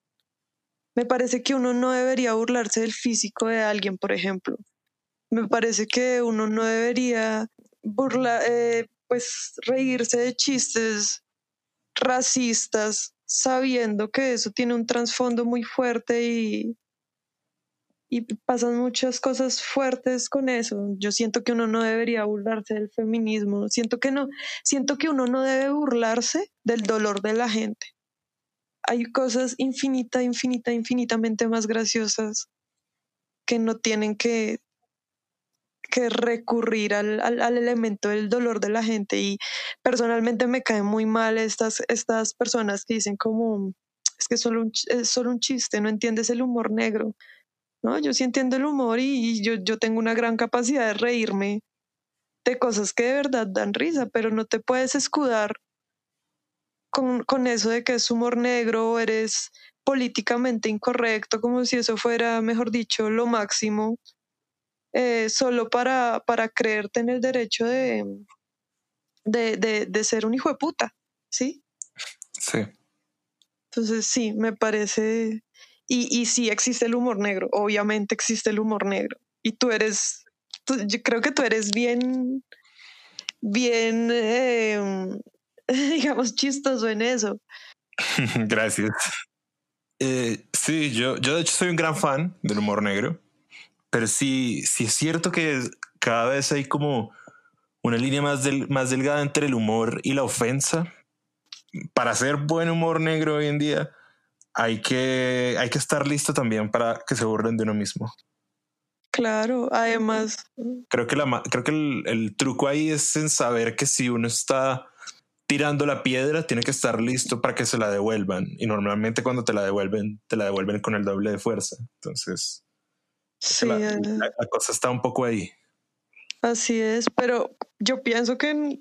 Me parece que uno no debería burlarse del físico de alguien, por ejemplo. Me parece que uno no debería burla, eh, pues reírse de chistes racistas sabiendo que eso tiene un trasfondo muy fuerte y, y pasan muchas cosas fuertes con eso. Yo siento que uno no debería burlarse del feminismo, siento que no, siento que uno no debe burlarse del dolor de la gente. Hay cosas infinita, infinita, infinitamente más graciosas que no tienen que, que recurrir al, al, elemento del dolor de la gente. Y personalmente me caen muy mal estas, estas personas que dicen como, es que solo es solo un chiste, no entiendes el humor negro ¿no? Yo sí entiendo el humor y, yo, yo tengo una gran capacidad de reírme de cosas que de verdad dan risa, pero no te puedes escudar con, con eso de que es humor negro o eres políticamente incorrecto, como si eso fuera, mejor dicho, lo máximo, eh, solo para, para creerte en el derecho de, de, de, de ser un hijo de puta, ¿sí? Sí. Entonces sí, me parece, y, y sí existe el humor negro, obviamente existe el humor negro. Y tú eres, yo creo que tú eres bien, bien, em, digamos, chistoso en eso. Gracias. Eh, sí, yo, yo de hecho soy un gran fan del humor negro, pero sí, sí es cierto que cada vez hay como una línea más, del, más delgada entre el humor y la ofensa. Para hacer buen humor negro hoy en día, hay que, hay que estar listo también para que se burlen de uno mismo. Claro, además. Creo que, la, creo que el, el truco ahí es en saber que si uno está tirando la piedra, tiene que estar listo para que se la devuelvan. Y normalmente cuando te la devuelven, te la devuelven con el doble de fuerza. Entonces, Sí, la, eh, la- la cosa está un poco ahí. así es, pero yo pienso que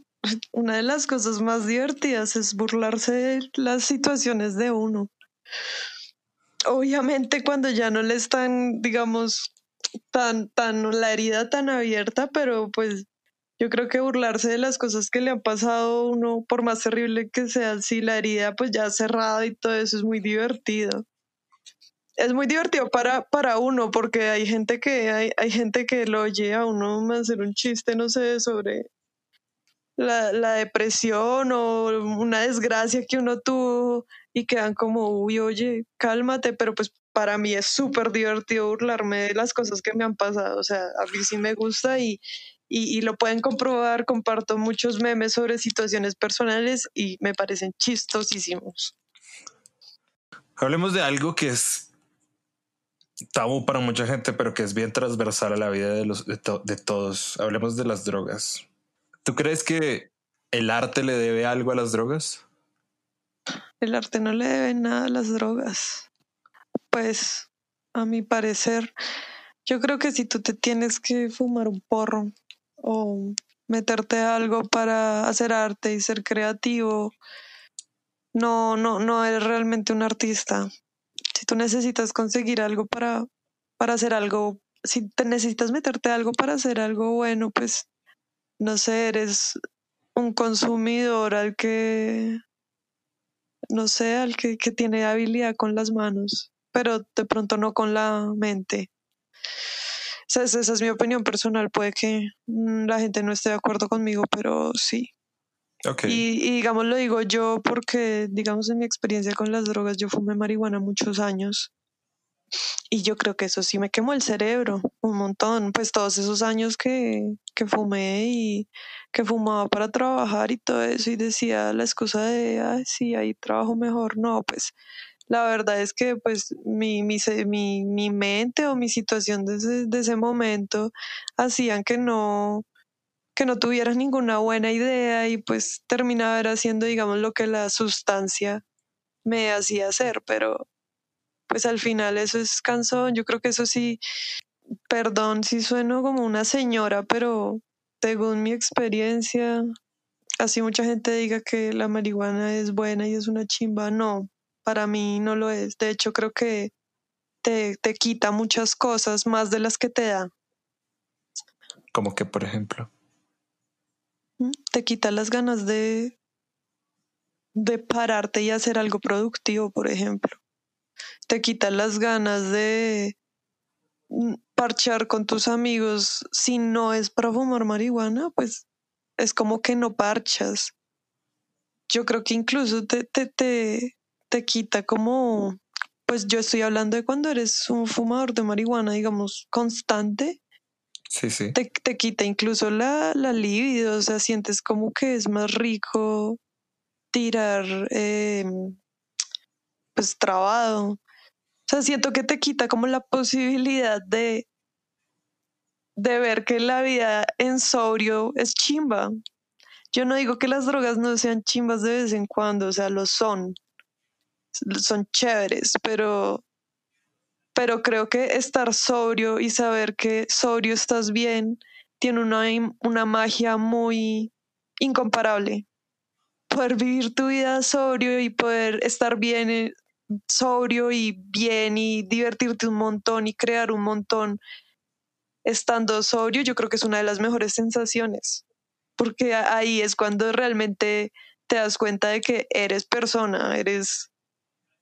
una de las cosas más divertidas es burlarse de las situaciones de uno. Obviamente cuando ya no le están, digamos, tan, tan, la herida tan abierta, pero pues yo creo que burlarse de las cosas que le han pasado a uno, por más terrible que sea, si la herida pues ya cerrada y todo eso es muy divertido. Es muy divertido para, para uno, porque hay gente que, hay, hay gente que lo oye a uno hacer un chiste, no sé, sobre la, la depresión o una desgracia que uno tuvo y quedan como, uy, oye, cálmate, pero pues para mí es súper divertido burlarme de las cosas que me han pasado, o sea, a mí sí me gusta y, y, y lo pueden comprobar, comparto muchos memes sobre situaciones personales y me parecen chistosísimos. Hablemos de algo que es tabú para mucha gente, pero que es bien transversal a la vida de, los, de, to- de todos. Hablemos de las drogas. ¿Tú crees que el arte le debe algo a las drogas? El arte no le debe nada a las drogas. Pues, a mi parecer, yo creo que si tú te tienes que fumar un porro o meterte algo para hacer arte y ser creativo, no, no, no eres realmente un artista. Si tú necesitas conseguir algo para, para hacer algo, si te necesitas meterte algo para hacer algo bueno, pues, no sé, eres un consumidor al que no sé, al que, que tiene habilidad con las manos, pero de pronto no con la mente. Esa es, esa es mi opinión personal. Puede que mm, la gente no esté de acuerdo conmigo, pero sí. Ok. Y, y digamos, lo digo yo porque, digamos, en mi experiencia con las drogas, yo fumé marihuana muchos años. Y yo creo que eso sí me quemó el cerebro un montón. Pues todos esos años que, que fumé y que fumaba para trabajar y todo eso y decía la excusa de, ay, sí, ahí trabajo mejor. No, pues la verdad es que pues mi, mi, mi, mi mente o mi situación de ese, de ese momento hacían que no, que no tuvieras ninguna buena idea y pues terminaba haciendo, digamos, lo que la sustancia me hacía hacer, pero pues al final eso es cansón. Yo creo que eso sí, perdón si sueno como una señora, pero según mi experiencia, así mucha gente diga que la marihuana es buena y es una chimba, no, para mí no lo es. De hecho, creo que te, te quita muchas cosas más de las que te da. Como que, por ejemplo. ¿m? Te quita las ganas de, de pararte y hacer algo productivo, por ejemplo. Te quita las ganas de mm, parchar con tus amigos si no es para fumar marihuana, pues es como que no parchas. Yo creo que incluso te, te, te, te quita como, pues yo estoy hablando de cuando eres un fumador de marihuana, digamos, constante, Sí, sí. te, te quita incluso la, la libido, o sea, sientes como que es más rico tirar, eh, pues trabado. O sea, siento que te quita como la posibilidad de, de ver que la vida en sobrio es chimba. Yo no digo que las drogas no sean chimbas de vez en cuando, o sea, lo son, son chéveres, pero, pero creo que estar sobrio y saber que sobrio estás bien tiene una, una magia muy incomparable. Poder vivir tu vida sobrio y poder estar bien, eh, sobrio y bien y divertirte un montón y crear un montón estando sobrio, yo creo que es una de las mejores sensaciones, porque ahí es cuando realmente te das cuenta de que eres persona, eres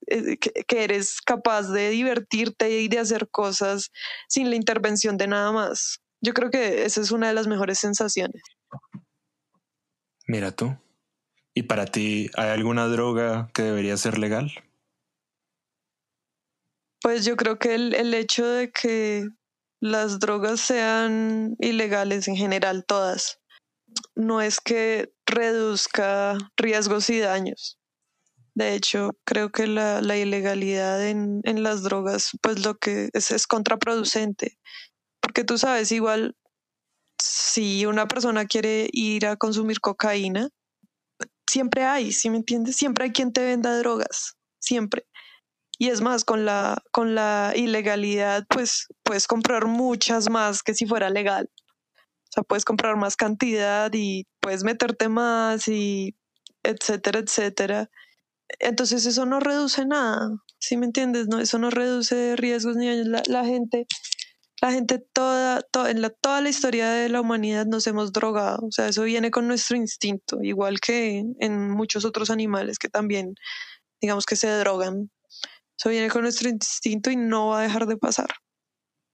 eh, que eres capaz de divertirte y de hacer cosas sin la intervención de nada más. Yo creo que esa es una de las mejores sensaciones. Mira tú. ¿Y para ti hay alguna droga que debería ser legal? Pues yo creo que el, el hecho de que las drogas sean ilegales en general, todas, no es que reduzca riesgos y daños. De hecho, creo que la, la ilegalidad en, en las drogas, pues lo que es, es contraproducente, porque tú sabes, igual si una persona quiere ir a consumir cocaína, siempre hay, ¿sí me entiendes? Siempre hay quien te venda drogas, siempre. Y es más, con la, con la ilegalidad, pues puedes comprar muchas más que si fuera legal. O sea, puedes comprar más cantidad y puedes meterte más y etcétera, etcétera. Entonces eso no reduce nada, ¿sí me entiendes? No, eso no reduce riesgos ni la, la gente la gente toda, en la, toda la historia de la humanidad nos hemos drogado. O sea, eso viene con nuestro instinto, igual que en muchos otros animales que también, digamos que se drogan. Eso viene con nuestro instinto y no va a dejar de pasar.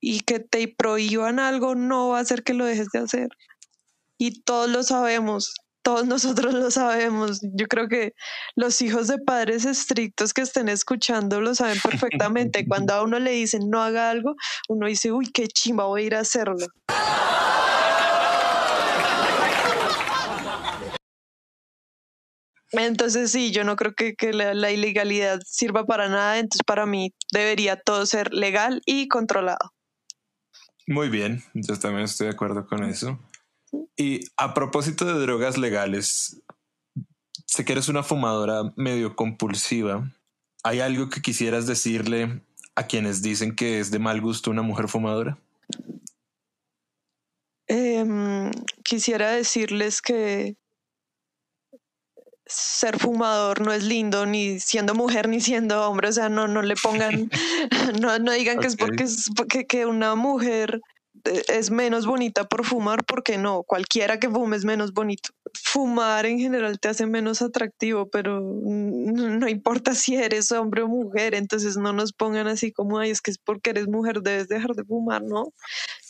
Y que te prohíban algo no va a hacer que lo dejes de hacer. Y todos lo sabemos todos nosotros lo sabemos. Yo creo que los hijos de padres estrictos que estén escuchando lo saben perfectamente. Cuando a uno le dicen no haga algo, uno dice, uy, qué chimba, voy a ir a hacerlo. Entonces sí, yo no creo que, la, la, ilegalidad sirva para nada, entonces para mí debería todo ser legal y controlado. Muy bien, yo también estoy de acuerdo con eso. Y a propósito de drogas legales, sé que eres una fumadora medio compulsiva. ¿Hay algo que quisieras decirle a quienes dicen que es de mal gusto una mujer fumadora? Em, quisiera decirles que ser fumador no es lindo ni siendo mujer ni siendo hombre, o sea, no, no le pongan, no, no digan que es porque es porque que una mujer es menos bonita por fumar, porque no, cualquiera que fume es menos bonito. Fumar en general te hace menos atractivo, pero no, importa si eres hombre o mujer, entonces no nos pongan así como, ay, es que es porque eres mujer, debes dejar de fumar, ¿no?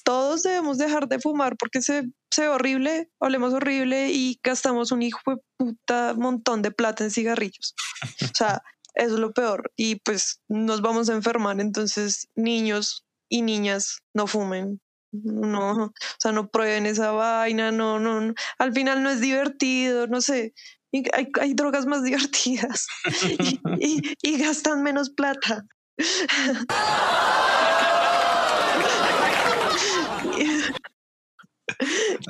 Todos debemos dejar de fumar porque se, se ve horrible, olemos horrible y gastamos un hijo de puta montón de plata en cigarrillos. O sea, eso es lo peor. Y pues nos vamos a enfermar, entonces niños y niñas no fumen, no, o sea, no prueben esa vaina, no, no, al final no es divertido, no sé, hay, hay drogas más divertidas y, y, gastan menos plata.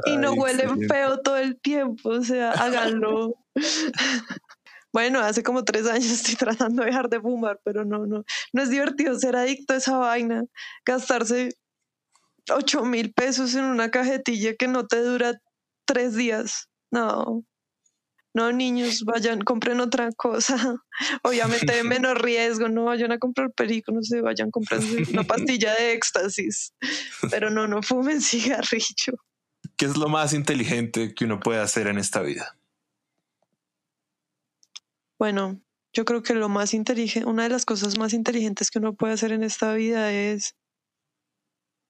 y no huelen feo todo el tiempo, o sea, háganlo. Bueno, hace como tres años estoy tratando de dejar de fumar, pero no, no, no es divertido ser adicto a esa vaina, gastarse ocho mil pesos en una cajetilla que no te dura tres días. No. No, niños, vayan, compren otra cosa. Obviamente de menos riesgo, no vayan a comprar perico, no sé, vayan a comprar una pastilla de éxtasis. Pero no, no fumen cigarrillo. ¿Qué es lo más inteligente que uno puede hacer en esta vida? Bueno, yo creo que lo más inteligente, una de las cosas más inteligentes que uno puede hacer en esta vida es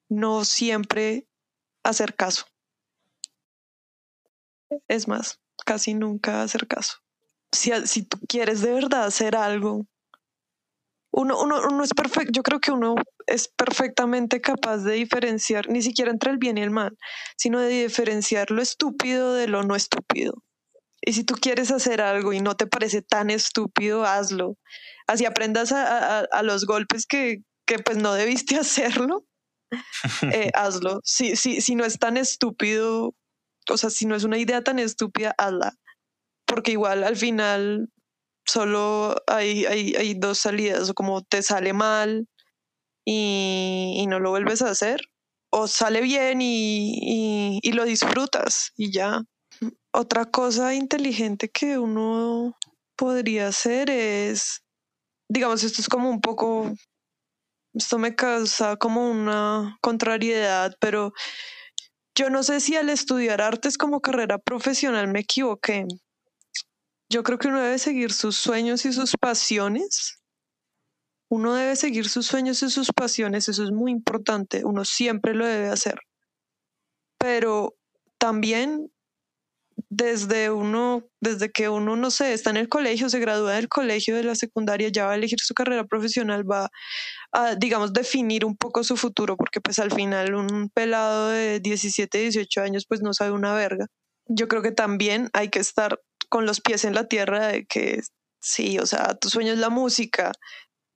no siempre hacer caso. Es más, casi nunca hacer caso. Si, si tú quieres de verdad hacer algo, uno, uno, uno es perfecto, yo creo que uno es perfectamente capaz de diferenciar, ni siquiera entre el bien y el mal, sino de diferenciar lo estúpido de lo no estúpido. Y si tú quieres hacer algo y no te parece tan estúpido, hazlo. Así aprendas a, a los golpes que, que pues no debiste hacerlo eh, hazlo. Si, si, si no es tan estúpido, o sea, si no es una idea tan estúpida, hazla. Porque igual al final solo hay, hay, hay dos salidas, o como te sale mal y, no lo vuelves a hacer, o sale bien y, y, y lo disfrutas y ya. Otra cosa inteligente que uno podría hacer es, digamos, esto es como un poco esto me causa como una contrariedad, pero yo no sé si al estudiar artes como carrera profesional me equivoqué. Yo creo que uno debe seguir sus sueños y sus pasiones. Uno debe seguir sus sueños y sus pasiones, eso es muy importante, uno siempre lo debe hacer. Pero también desde uno, desde que uno, no sé, está en el colegio, se gradúa del colegio, de la secundaria, ya va a elegir su carrera profesional, va a, digamos, definir un poco su futuro, porque pues al final un pelado de 17, 18 años pues no sabe una verga. Yo creo que también hay que estar con los pies en la tierra de que sí, o sea, tu sueño es la música,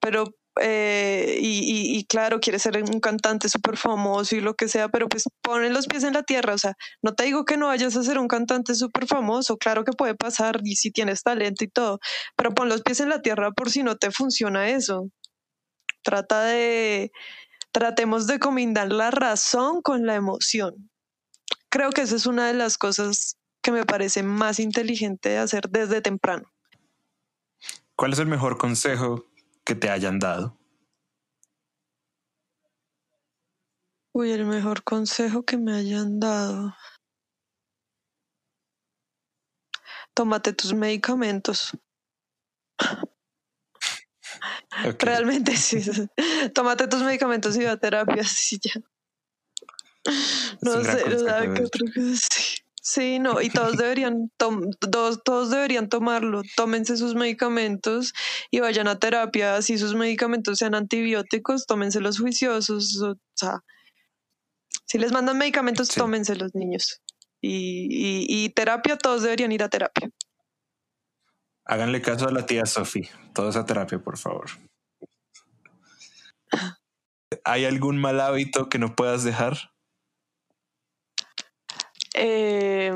pero eh, y, claro, quiere ser un cantante súper famoso y lo que sea, pero pues pone los pies en la tierra, o sea, no te digo que no vayas a ser un cantante súper famoso, claro que puede pasar y si tienes talento y todo, pero pon los pies en la tierra por si no te funciona eso. Trata de, tratemos de combinar la razón con la emoción. Creo que esa es una de las cosas que me parece más inteligente de hacer desde temprano. ¿Cuál es el mejor consejo que te hayan dado? Uy, el mejor consejo que me hayan dado. Tómate tus medicamentos. Realmente sí. Tómate tus medicamentos y va a terapia, sí, ya. No sé, qué otro sí. Sí, no, y todos deberían, todos, deberían tomarlo. Tómense sus medicamentos y vayan a terapia. Si sus medicamentos sean antibióticos, tómense los juiciosos. O sea, si les mandan medicamentos, tómense los niños. Y, y, terapia, todos deberían ir a terapia. Háganle caso a la tía Sofi. Todos a terapia, por favor. ¿Hay algún mal hábito que no puedas dejar? Eh,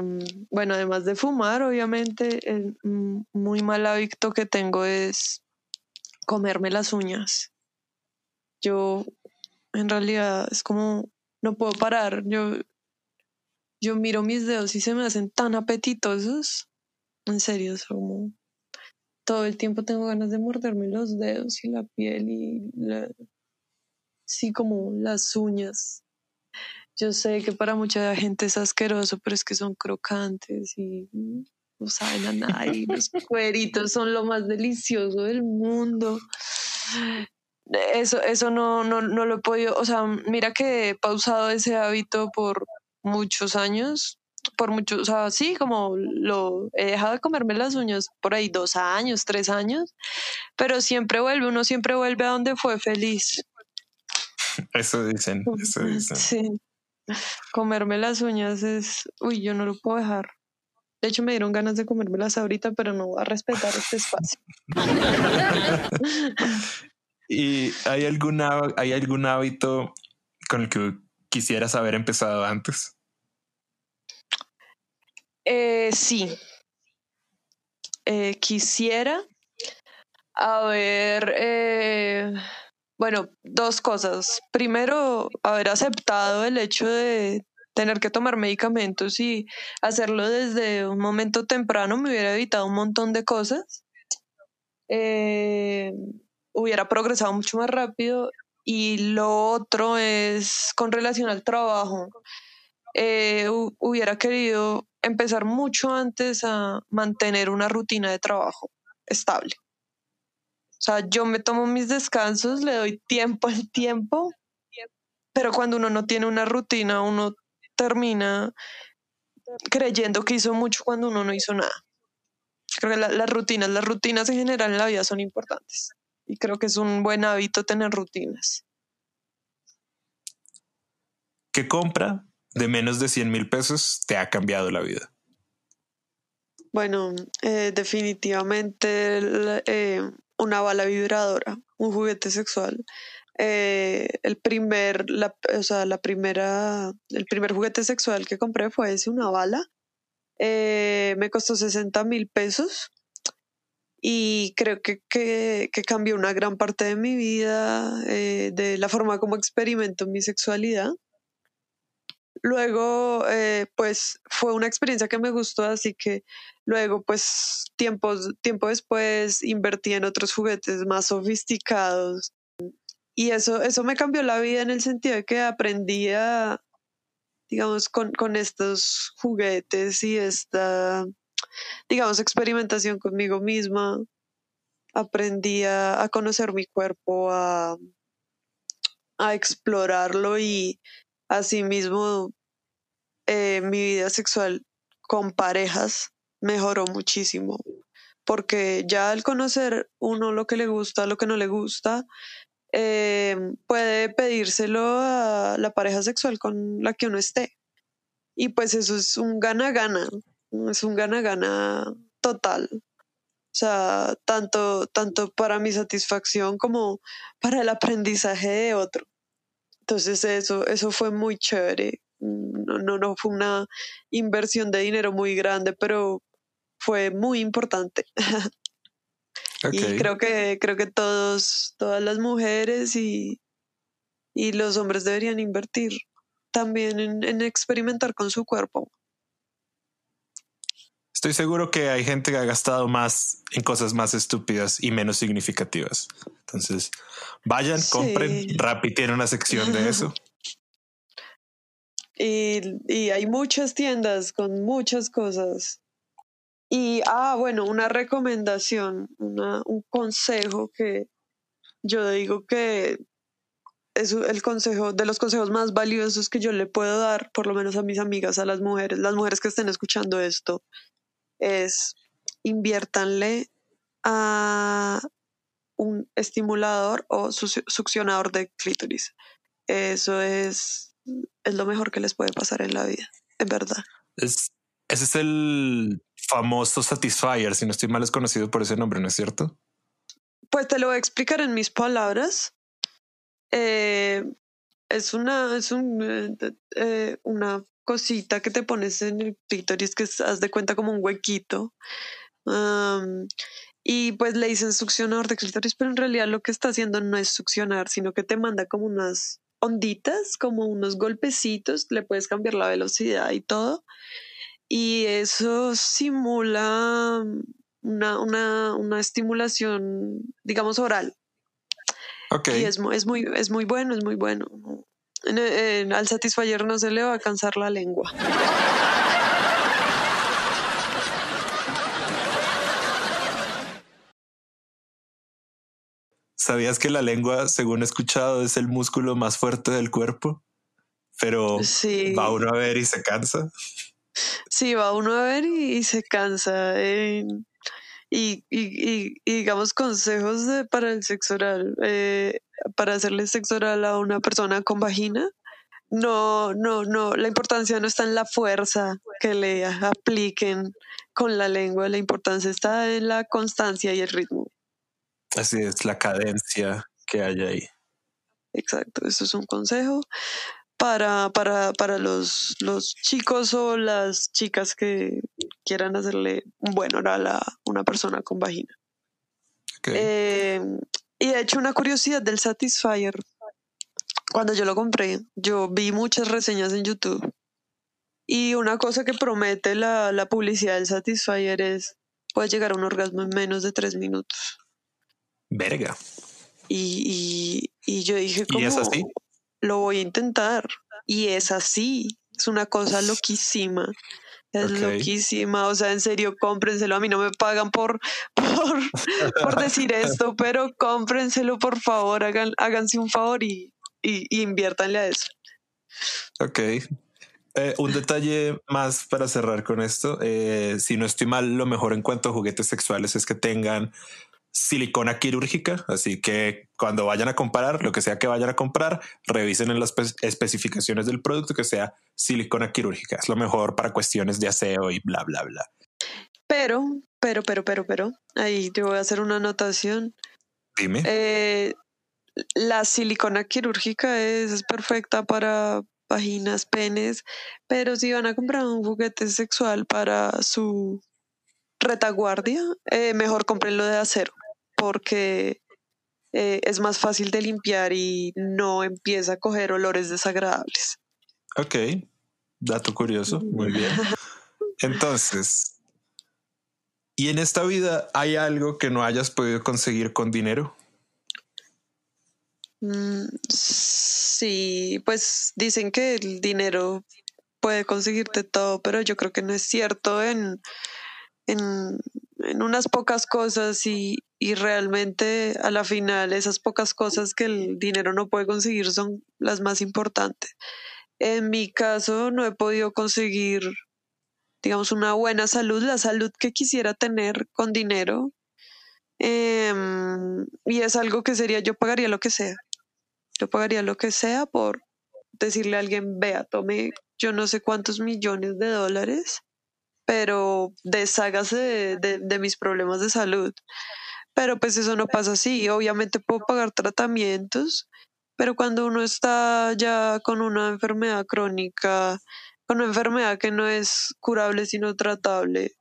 bueno, además de fumar, obviamente, el muy mal hábito que tengo es comerme las uñas. Yo, en realidad, es como, no puedo parar. Yo, yo miro mis dedos y se me hacen tan apetitosos. En serio, es como todo el tiempo tengo ganas de morderme los dedos y la piel y sí, como las uñas. Yo sé que para mucha gente es asqueroso, pero es que son crocantes y no saben a nada. Y los cueritos son lo más delicioso del mundo. Eso, eso no, no, no lo he podido, o sea, mira que he pausado ese hábito por muchos años, por muchos, o sea, sí, como lo he dejado de comerme las uñas por ahí dos años, tres años, pero siempre vuelve, uno siempre vuelve a donde fue feliz. Eso dicen, eso dicen. Sí. Comerme las uñas es, uy, yo no lo puedo dejar. De hecho, me dieron ganas de comérmelas ahorita, pero no voy a respetar este espacio. ¿Y hay, alguna, hay algún hábito con el que quisieras haber empezado antes? Eh, sí. Eh, quisiera haber eh, bueno, dos cosas. Primero, haber aceptado el hecho de tener que tomar medicamentos y hacerlo desde un momento temprano me hubiera evitado un montón de cosas. Eh, hubiera progresado mucho más rápido. Y lo otro es con relación al trabajo. Eh, hubiera querido empezar mucho antes a mantener una rutina de trabajo estable. O sea, yo me tomo mis descansos, le doy tiempo al tiempo, pero cuando uno no tiene una rutina, uno termina creyendo que hizo mucho cuando uno no hizo nada. Creo que las rutinas, las rutinas en general en la vida son importantes y creo que es un buen hábito tener rutinas. ¿Qué compra de menos de 100 mil pesos te ha cambiado la vida? Bueno, eh, definitivamente eh, una bala vibradora, un juguete sexual. Eh, el primer, o sea, la primera, el primer juguete sexual que compré fue ese, una bala. Eh, me costó 60 mil pesos y creo que, que, cambió una gran parte de mi vida, eh, de la forma como experimento mi sexualidad. Luego, pues fue una experiencia que me gustó, así que Luego, pues tiempos, tiempo después invertí en otros juguetes más sofisticados. Y eso, eso me cambió la vida en el sentido de que aprendí a, digamos, con, con estos juguetes y esta, digamos, experimentación conmigo misma. Aprendí a, conocer mi cuerpo, a, a explorarlo y asimismo eh, mi vida sexual con parejas mejoró muchísimo, porque ya al conocer uno lo que le gusta, lo que no le gusta, eh, puede pedírselo a la pareja sexual con la que uno esté. Y pues eso es un gana-gana, es un gana-gana total. O sea, tanto, tanto para mi satisfacción como para el aprendizaje de otro. Entonces eso, eso fue muy chévere. No, no, no fue una inversión de dinero muy grande, pero fue muy importante. Y creo que, creo que todos, todas las mujeres y, y los hombres deberían invertir también en, en experimentar con su cuerpo. Estoy seguro que hay gente que ha gastado más en cosas más estúpidas y menos significativas. Entonces, vayan, compren. Rappi tiene una sección de eso. y, y, hay muchas tiendas con muchas cosas. Y, ah, bueno, una recomendación, una, un consejo que yo digo que es el consejo, de los consejos más valiosos que yo le puedo dar, por lo menos a mis amigas, a las mujeres, las mujeres que estén escuchando esto, es inviértanle a un estimulador o succionador de clítoris. Eso es, es lo mejor que les puede pasar en la vida, en verdad. Es, ese es el famoso Satisfyer, si no estoy mal es conocido por ese nombre, ¿no es cierto? Pues te lo voy a explicar en mis palabras. Eh, es una, es un, eh, eh, una cosita que te pones en el clítoris que haz de cuenta como un huequito. y pues le dicen succionador de clítoris, pero en realidad lo que está haciendo no es succionar, sino que te manda como unas onditas, como unos golpecitos, le puedes cambiar la velocidad y todo. Y eso simula una, una, una estimulación, digamos, oral. Okay. Y es, es, muy, es muy bueno, es muy bueno al Satisfyer no se le va a cansar la lengua. ¿Sabías que la lengua, según he escuchado, es el músculo más fuerte del cuerpo? Pero va uno a ver y se cansa. Sí, va uno a ver y, se cansa. Eh, y, digamos consejos para el sexo oral. Eh, para hacerle sexo oral a una persona con vagina, no, no, no, la importancia no está en la fuerza que le apliquen con la lengua, la importancia está en la constancia y el ritmo. Así es, la cadencia que hay ahí. Exacto, eso es un consejo para, para, para los, los chicos o las chicas que quieran hacerle un buen oral a una persona con vagina. Eh, y de hecho, una curiosidad del Satisfyer, cuando yo lo compré, yo vi muchas reseñas en YouTube. Y una cosa que promete la, la publicidad del Satisfyer es, puedes llegar a un orgasmo en menos de tres minutos. Verga. Y, y, yo dije, ¿cómo? es así? Lo voy a intentar. Y es así. Es una cosa loquísima. Es loquísima, o sea, en serio, cómprenselo. A mí no me pagan por, por, por decir esto, pero cómprenselo, por favor, hagan, háganse un favor y, y, inviértanle a eso. Ok. Eh, un detalle más para cerrar con esto. Eh, si no estoy mal, lo mejor en cuanto a juguetes sexuales es que tengan silicona quirúrgica, así que cuando vayan a comprar, lo que sea que vayan a comprar, revisen en las especificaciones del producto que sea silicona quirúrgica. Es lo mejor para cuestiones de aseo y bla, bla, bla. Pero, pero, pero, pero, pero, ahí te voy a hacer una anotación. Dime. Eh, la silicona quirúrgica es, perfecta para vaginas, penes, pero si van a comprar un juguete sexual para su retaguardia, eh, mejor comprenlo de acero porque eh, es más fácil de limpiar y no empieza a coger olores desagradables. Ok, dato curioso, muy bien. Entonces, ¿y en esta vida hay algo que no hayas podido conseguir con dinero? Mm, sí, pues dicen que el dinero puede conseguirte todo, pero yo creo que no es cierto en, en, en unas pocas cosas y, y realmente a la final esas pocas cosas que el dinero no puede conseguir son las más importantes. En mi caso no he podido conseguir, digamos, una buena salud, la salud que quisiera tener con dinero. Em, y es algo que sería, yo pagaría lo que sea. Yo pagaría lo que sea por decirle a alguien, vea, tome yo no sé cuántos millones de dólares pero deshágase de, de, mis problemas de salud. Pero pues eso no pasa así. Obviamente puedo pagar tratamientos, pero cuando uno está ya con una enfermedad crónica, con una enfermedad que no es curable sino tratable,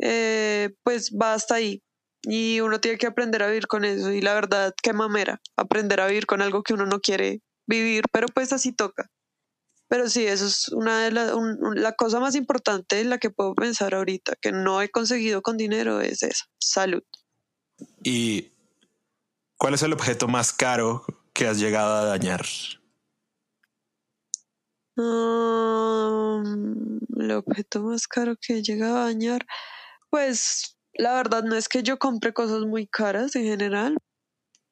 eh, pues va hasta ahí. Y uno tiene que aprender a vivir con eso. Y la verdad, qué mamera, aprender a vivir con algo que uno no quiere vivir, pero pues así toca. Pero sí, eso es una de las, la cosa más importante en la que puedo pensar ahorita, que no he conseguido con dinero, es esa, salud. ¿Y cuál es el objeto más caro que has llegado a dañar? Um, el objeto más caro que he llegado a dañar, pues la verdad no es que yo compre cosas muy caras en general.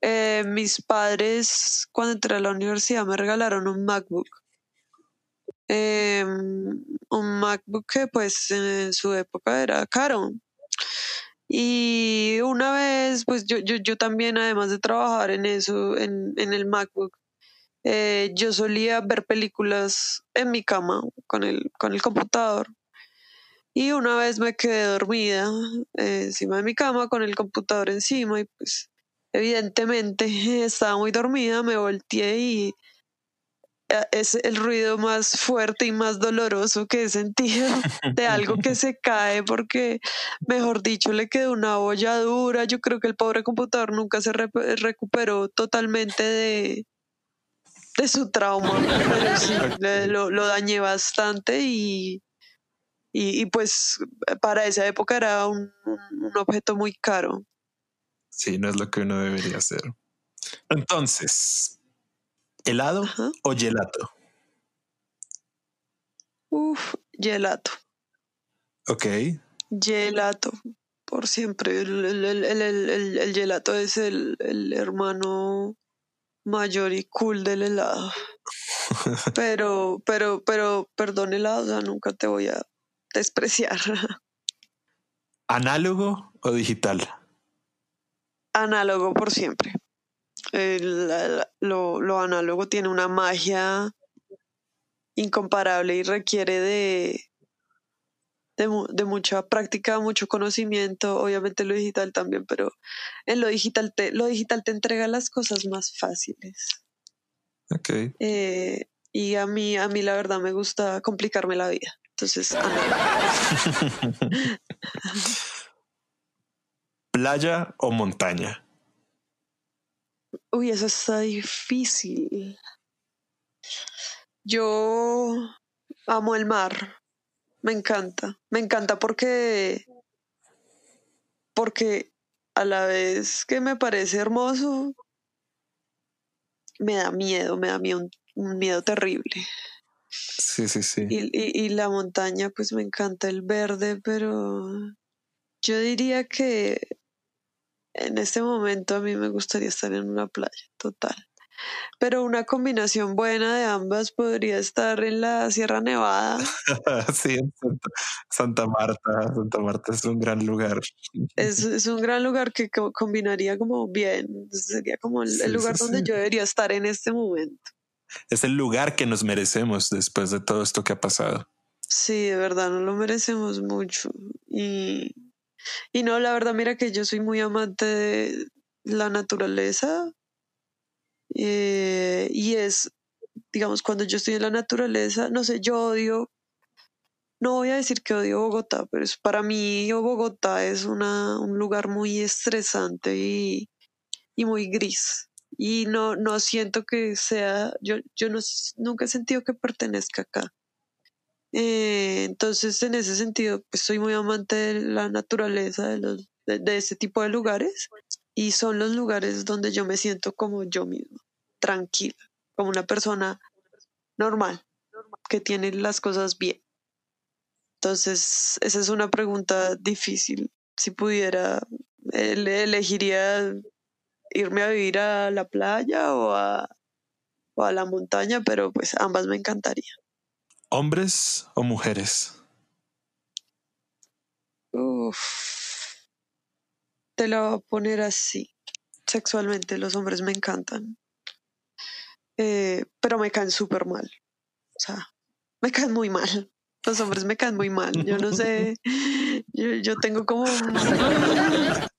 Eh, mis padres cuando entré a la universidad me regalaron un MacBook Em, un MacBook que pues en su época era caro. Y una vez, pues yo, yo, yo también, además de trabajar en eso, en, en el MacBook, eh, yo solía ver películas en mi cama con el, con el computador. Y una vez me quedé dormida eh, encima de mi cama con el computador encima y pues evidentemente estaba muy dormida, me volteé y es el ruido más fuerte y más doloroso que he sentido de algo que se cae porque, mejor dicho, le quedó una bolladura. Yo creo que el pobre computador nunca se recuperó totalmente de, de su trauma, pero sí, lo, lo, dañé bastante y, y, pues para esa época era un, un objeto muy caro. Sí, no es lo que uno debería hacer. Entonces, ¿Helado o gelato? Uf, gelato. Ok. Gelato, por siempre. El, el, gelato es el, hermano mayor y cool del helado. pero, pero, pero, perdón, helado, o sea, nunca te voy a despreciar. ¿Análogo o digital? Análogo por siempre lo, lo análogo tiene una magia incomparable y requiere de, de, mucha práctica, mucho conocimiento, obviamente lo digital también, pero en lo digital te, lo digital te entrega las cosas más fáciles. Okay. Eh, y a mí, a mí la verdad me gusta complicarme la vida. Entonces, ¿Playa o montaña? Uy, eso está difícil. Yo amo el mar. Me encanta. Me encanta porque. Porque a la vez que me parece hermoso, me da miedo, me da miedo, un, miedo terrible. Sí, sí, sí. Y, y, y, la montaña, pues me encanta el verde, pero yo diría que en este momento a mí me gustaría estar en una playa, total. Pero una combinación buena de ambas podría estar en la Sierra Nevada. sí, en Santa, Marta. Santa Marta es un gran lugar. Es, un gran lugar que combinaría como bien. Sería como el, lugar donde yo debería estar en este momento. Es el lugar que nos merecemos después de todo esto que ha pasado. Sí, de verdad, no lo merecemos mucho. Y y no, la verdad, mira que yo soy muy amante de la naturaleza. Eh, y es, digamos, cuando yo estoy en la naturaleza, no sé, yo odio, no voy a decir que odio Bogotá, pero es, para mí Bogotá es una, un lugar muy estresante y, y muy gris. Y no, no siento que sea, yo, yo no, nunca he sentido que pertenezca acá. Eh, entonces, en ese sentido, pues soy muy amante de la naturaleza, de, los, de, ese tipo de lugares, y son los lugares donde yo me siento como yo mismo, tranquila, como una persona normal, que tiene las cosas bien. Entonces, esa es una pregunta difícil. Si pudiera, elegiría irme a vivir a la playa o a, o a la montaña, pero pues ambas me encantaría. ¿Hombres o mujeres? Uf. Te lo voy a poner así. Sexualmente los hombres me encantan. Eh, pero me caen súper mal. O sea, me caen muy mal. Los hombres me caen muy mal. Yo no sé. Yo, yo tengo como.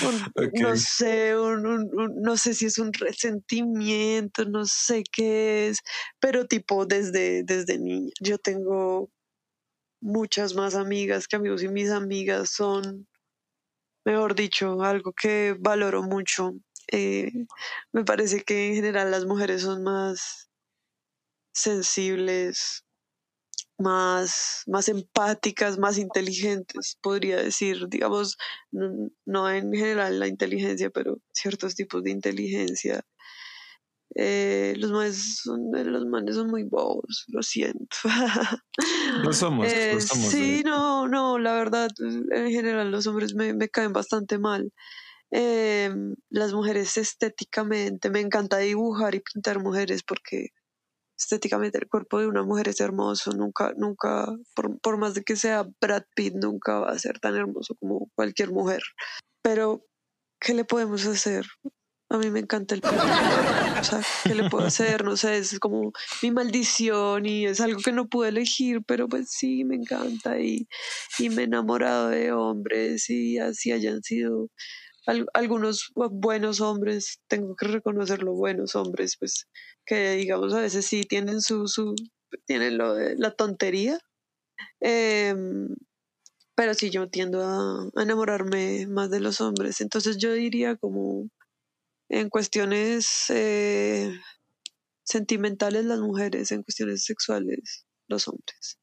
un- No sé, un- un- un- no sé si es un resentimiento, no sé qué es, pero tipo desde, desde niña. Yo tengo muchas más amigas que amigos y mis amigas son, mejor dicho, algo que valoro mucho. Eh, me parece que en general las mujeres son más sensibles, más, más empáticas, más inteligentes, podría decir, digamos, no, no en general la inteligencia, pero ciertos tipos de inteligencia. Eh, los manes son, los manes son muy bobos, lo siento. Lo somos, Eh, lo somos. sí, eh. no, no, la verdad, en general los hombres me, me caen bastante mal. Eh, las mujeres estéticamente, me encanta dibujar y pintar mujeres porque estéticamente el cuerpo de una mujer es hermoso, nunca, nunca, por, por más de que sea Brad Pitt, nunca va a ser tan hermoso como cualquier mujer. Pero, ¿qué le podemos hacer? A mí me encanta el. O sea, ¿qué le puedo hacer? No sé, es como mi maldición y es algo que no pude elegir, pero pues sí, me encanta y, y me he enamorado de hombres y así hayan sido al- algunos bu- buenos hombres, tengo que reconocerlo, buenos hombres, pues que digamos a veces sí tienen su, su tienen lo de la tontería. Em, pero sí, yo tiendo a, a enamorarme más de los hombres. Entonces yo diría como en cuestiones eh, sentimentales las mujeres, en cuestiones sexuales los hombres.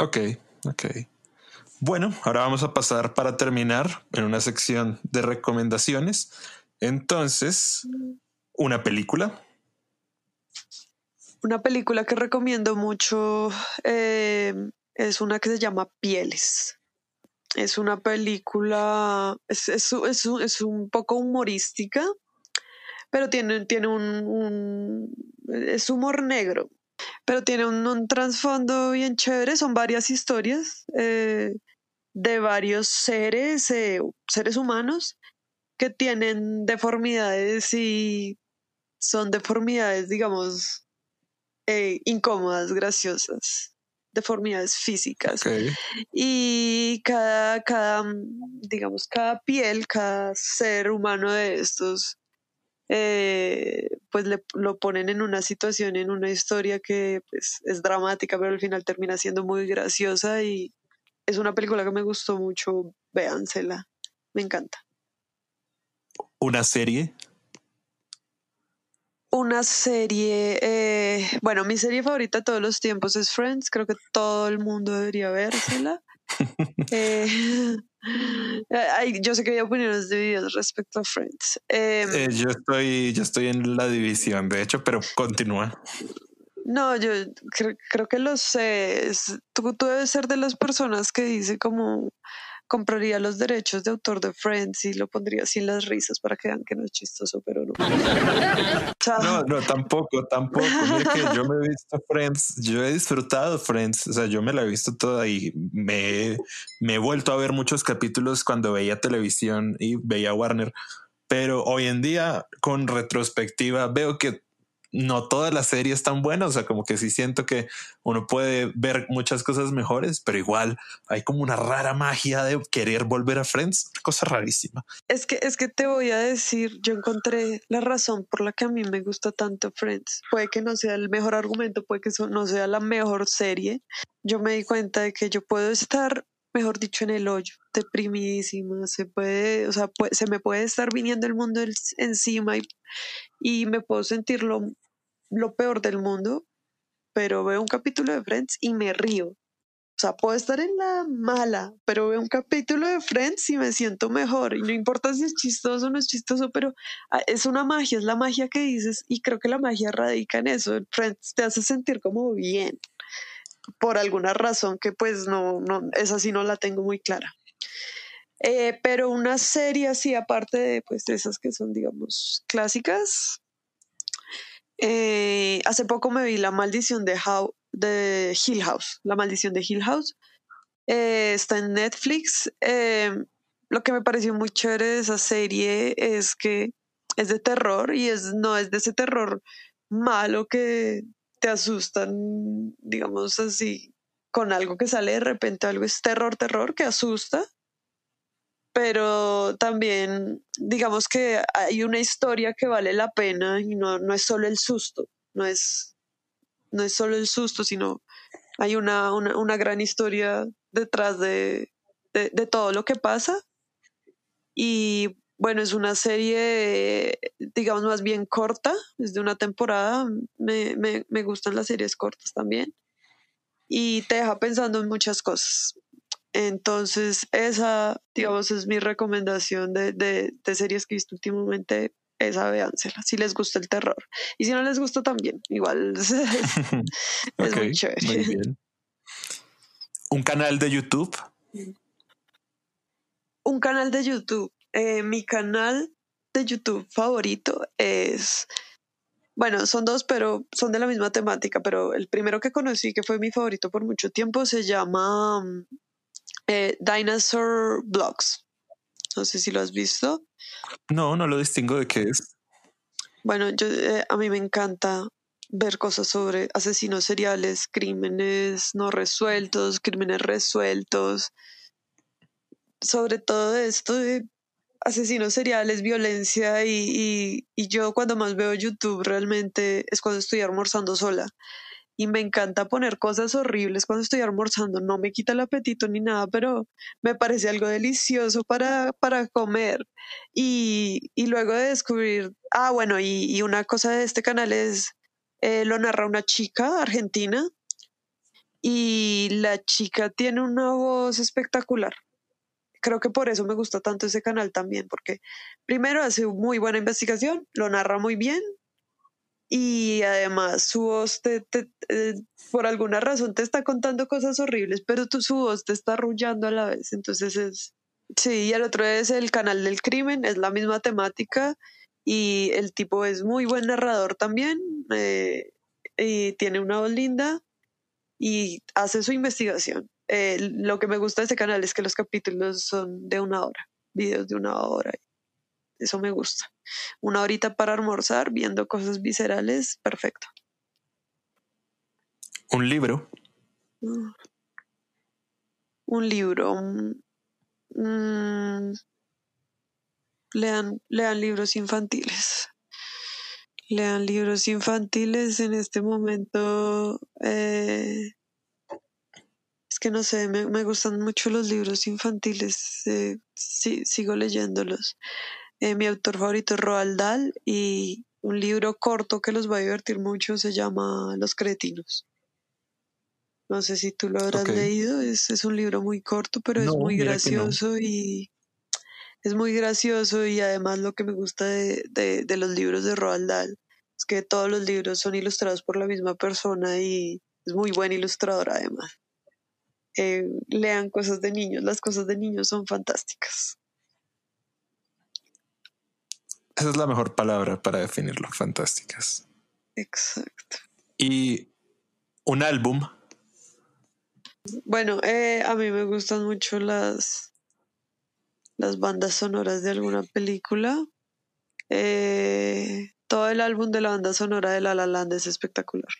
Ok, ok. Bueno, ahora vamos a pasar para terminar en una sección de recomendaciones. Entonces, una película. Una película que recomiendo mucho eh, es una que se llama Pieles. Es una película, es, es, es un- poco humorística, pero tiene, tiene un, un- es humor negro, pero tiene un, un trasfondo bien chévere. Son varias historias eh, de varios seres, eh, seres humanos que tienen deformidades y son deformidades, digamos, eh, incómodas, graciosas, deformidades físicas. Y cada, cada, digamos, cada piel, cada ser humano de estos, eh, pues le, lo ponen en una situación, en una historia que pues, es dramática, pero al final termina siendo muy graciosa y es una película que me gustó mucho, véansela, me encanta. Una serie. Una serie, eh, bueno, mi serie favorita de todos los tiempos es Friends, creo que todo el mundo debería vérsela. Eh, ay, yo sé que hay opiniones divididas respecto a Friends. Eh, Eh, yo estoy, yo estoy en la división, de hecho, pero continúa. no, yo cre- creo que lo sé. tú, tú debes ser de las personas que dice como compraría los derechos de autor de Friends y lo pondría sin las risas para que vean que no es chistoso, pero no. No, no, tampoco, tampoco. Mira que yo me he visto Friends, yo he disfrutado Friends, o sea, yo me la he visto toda y me, me he vuelto a ver muchos capítulos cuando veía televisión y veía Warner, pero hoy en día con retrospectiva veo que no toda la serie es tan buena, o sea, como que sí siento que uno puede ver muchas cosas mejores, pero igual hay como una rara magia de querer volver a Friends, cosa rarísima. Es que, es que te voy a decir, yo encontré la razón por la que a mí me gusta tanto Friends. Puede que no sea el mejor argumento, puede que no sea la mejor serie. Yo me di cuenta de que yo puedo estar, mejor dicho, en el hoyo, deprimidísima. Se puede, o sea, se me puede estar viniendo el mundo encima y, y me puedo sentir lo, lo peor del mundo, pero veo un capítulo de Friends y me río. O sea, puedo estar en la mala, pero veo un capítulo de Friends y me siento mejor. Y no importa si es chistoso o no es chistoso, pero ah, es una magia, es la magia que dices. Y creo que la magia radica en eso. Friends te hace sentir como bien, por alguna razón que pues no, no, esa sí no la tengo muy clara. Eh, pero una serie así, aparte de pues de esas que son, digamos, clásicas. eh, hace poco me vi La Maldición de, How, de Hill House, La Maldición de Hill House. Eh, está en Netflix. Lo que me pareció muy chévere de esa serie es que es de terror y es, no es de ese terror malo que te asustan, digamos así, con algo que sale de repente, algo es terror, terror, que asusta, pero también digamos que hay una historia que vale la pena y no, no es solo el susto, no es, no es solo el susto, sino hay una, una, una gran historia detrás de, de, de, todo lo que pasa. Y bueno, es una serie, digamos, más bien corta, es de una temporada, me, me, me gustan las series cortas también y te deja pensando en muchas cosas. Entonces, esa, digamos, es mi recomendación de, de, de series que he visto últimamente. Esa véansela, si les gusta el terror. Y si no les gusta también, igual es, es muy chévere. Muy bien. ¿Un canal de YouTube? Un canal de YouTube. Eh, mi canal de YouTube favorito es bueno, son dos, pero son de la misma temática, pero el primero que conocí, que fue mi favorito por mucho tiempo, se llama eh, Dinosaur Blogs. No sé si lo has visto. No, no lo distingo de qué es. Bueno, yo, eh, a mí me encanta ver cosas sobre asesinos seriales, crímenes no resueltos, crímenes resueltos, sobre todo esto de asesinos seriales, violencia y, y, yo cuando más veo YouTube realmente es cuando estoy almorzando sola. Y me encanta poner cosas horribles cuando estoy almorzando. No me quita el apetito ni nada, pero me parece algo delicioso para, para comer. Y, y luego de descubrir, ah, bueno, y, y una cosa de este canal es, eh, lo narra una chica argentina y la chica tiene una voz espectacular creo que por eso me gusta tanto ese canal también, porque primero hace muy buena investigación, lo narra muy bien y además su voz te, te, eh, por alguna razón te está contando cosas horribles, pero tu, su voz te está arrullando a la vez. Entonces es, sí, y el otro es el canal del crimen, es la misma temática y el tipo es muy buen narrador también eh, y tiene una voz linda y hace su investigación eh, lo que me gusta de ese canal es que los capítulos son de una hora, videos de una hora. Eso me gusta. Una horita para almorzar viendo cosas viscerales, perfecto. ¿Un libro? Mm. Un libro. Mm. Lean, lean libros infantiles. Lean libros infantiles en este momento. Eh, que no sé, me, me gustan mucho los libros infantiles, eh, sí, sigo leyéndolos. Eh, mi autor favorito es Roald Dahl y un libro corto que los va a divertir mucho se llama Los Cretinos. No sé si tú lo habrás leído, es, es un libro muy corto, pero es muy no. gracioso y es muy gracioso y además lo que me gusta de, de, de los libros de Roald Dahl es que todos los libros son ilustrados por la misma persona y es muy buen ilustrador además. Eh, lean cosas de niños, las cosas de niños son fantásticas. Esa es la mejor palabra para definirlo. Fantásticas. Exacto. Y un álbum. Bueno, eh, a mí me gustan mucho las, las bandas sonoras de alguna película. Eh, todo el álbum de la banda sonora de La La Land es espectacular.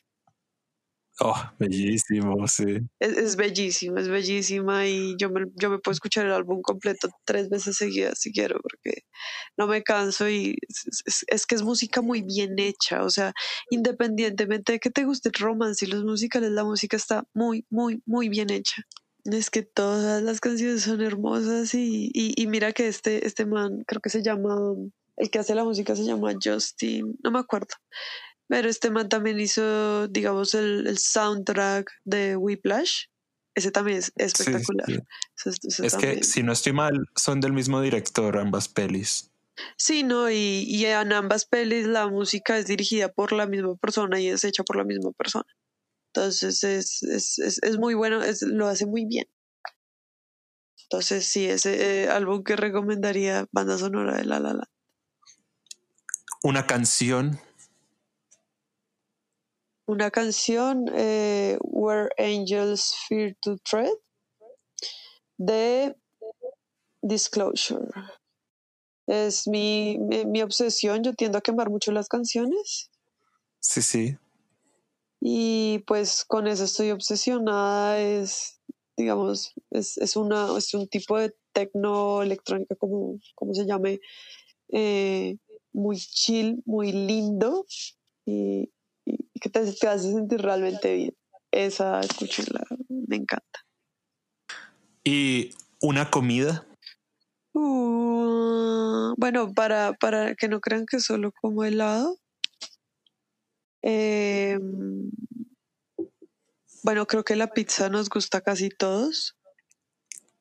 Oh, bellísimo, sí. Es, es es bellísima y yo me, yo me puedo escuchar el álbum completo tres veces seguidas si quiero porque no me canso y es que es música muy bien hecha, o sea, independientemente de que te guste el romance y los musicales, la música está muy, muy, muy bien hecha. Es que todas las canciones son hermosas y, y, y mira que este, este man, creo que se llama, el que hace la música se llama Justin, no me acuerdo. Pero este man también hizo, digamos, el, el soundtrack de Whiplash. Ese también es espectacular. sí. Es también. que, si no estoy mal, son del mismo director ambas pelis. Sí, no, y, y en ambas pelis la música es dirigida por la misma persona y es hecha por la misma persona. Entonces es, es, es, es muy bueno, es, lo hace muy bien. Entonces sí, ese eh, álbum que recomendaría, banda sonora de La La Land. Una canción. Una canción, eh, Where Angels Fear to Tread, de Disclosure. Es mi, mi, mi obsesión, yo tiendo a quemar mucho las canciones. Sí, sí. Y pues con eso estoy obsesionada. Es, digamos, es, es, una, es un tipo de tecno electrónica, como, como se llame, eh, muy chill, muy lindo y, que te, hace sentir realmente bien. Esa escucharla me encanta. ¿Y una comida? Uh, bueno, para, para que no crean que solo como helado. Em, bueno, creo que la pizza nos gusta casi todos.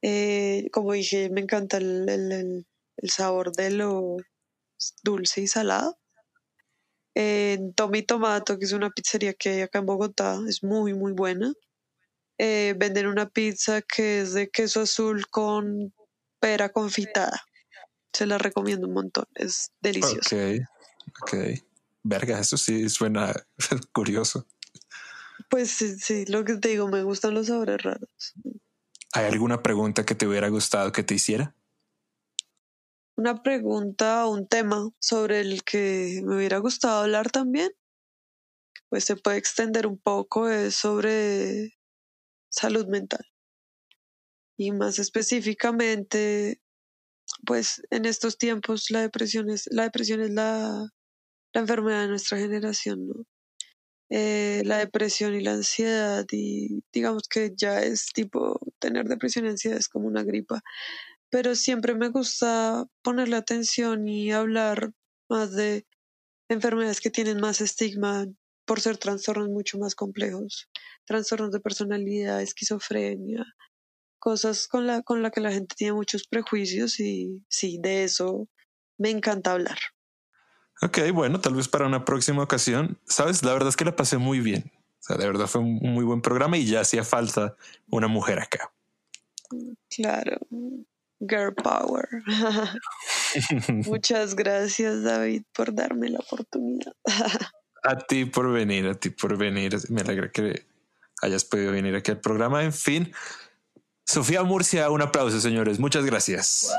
Eh, como dije, me encanta el, el sabor de lo dulce y salado. En Tommy Tomato, que es una pizzería que hay acá en Bogotá, es muy, muy buena. Eh, venden una pizza que es de queso azul con pera confitada. Se la recomiendo un montón, es delicioso. Ok, ok. Verga, eso sí suena curioso. Pues sí, sí, lo que te digo, me gustan los sabores raros. ¿Hay alguna pregunta que te hubiera gustado que te hiciera? Una pregunta o un tema sobre el que me hubiera gustado hablar también, pues se puede extender un poco, es sobre salud mental. Y más específicamente, pues en estos tiempos la depresión es la, depresión es la, la enfermedad de nuestra generación, ¿no? Eh, la depresión y la ansiedad y digamos que ya es tipo tener depresión y ansiedad es como una gripa pero siempre me gusta ponerle atención y hablar más de enfermedades que tienen más estigma por ser trastornos mucho más complejos, trastornos de personalidad, esquizofrenia, cosas con la, con la que la gente tiene muchos prejuicios y sí, de eso me encanta hablar. Ok, bueno, tal vez para una próxima ocasión. Sabes, la verdad es que la pasé muy bien. O sea, de verdad fue un muy buen programa y ya hacía falta una mujer acá. Claro. Girl Power. Muchas gracias, David, por darme la oportunidad. a ti por venir, a ti por venir. Me alegra que hayas podido venir aquí al programa. En fin, Sofía Murcia, un aplauso, señores. Muchas gracias.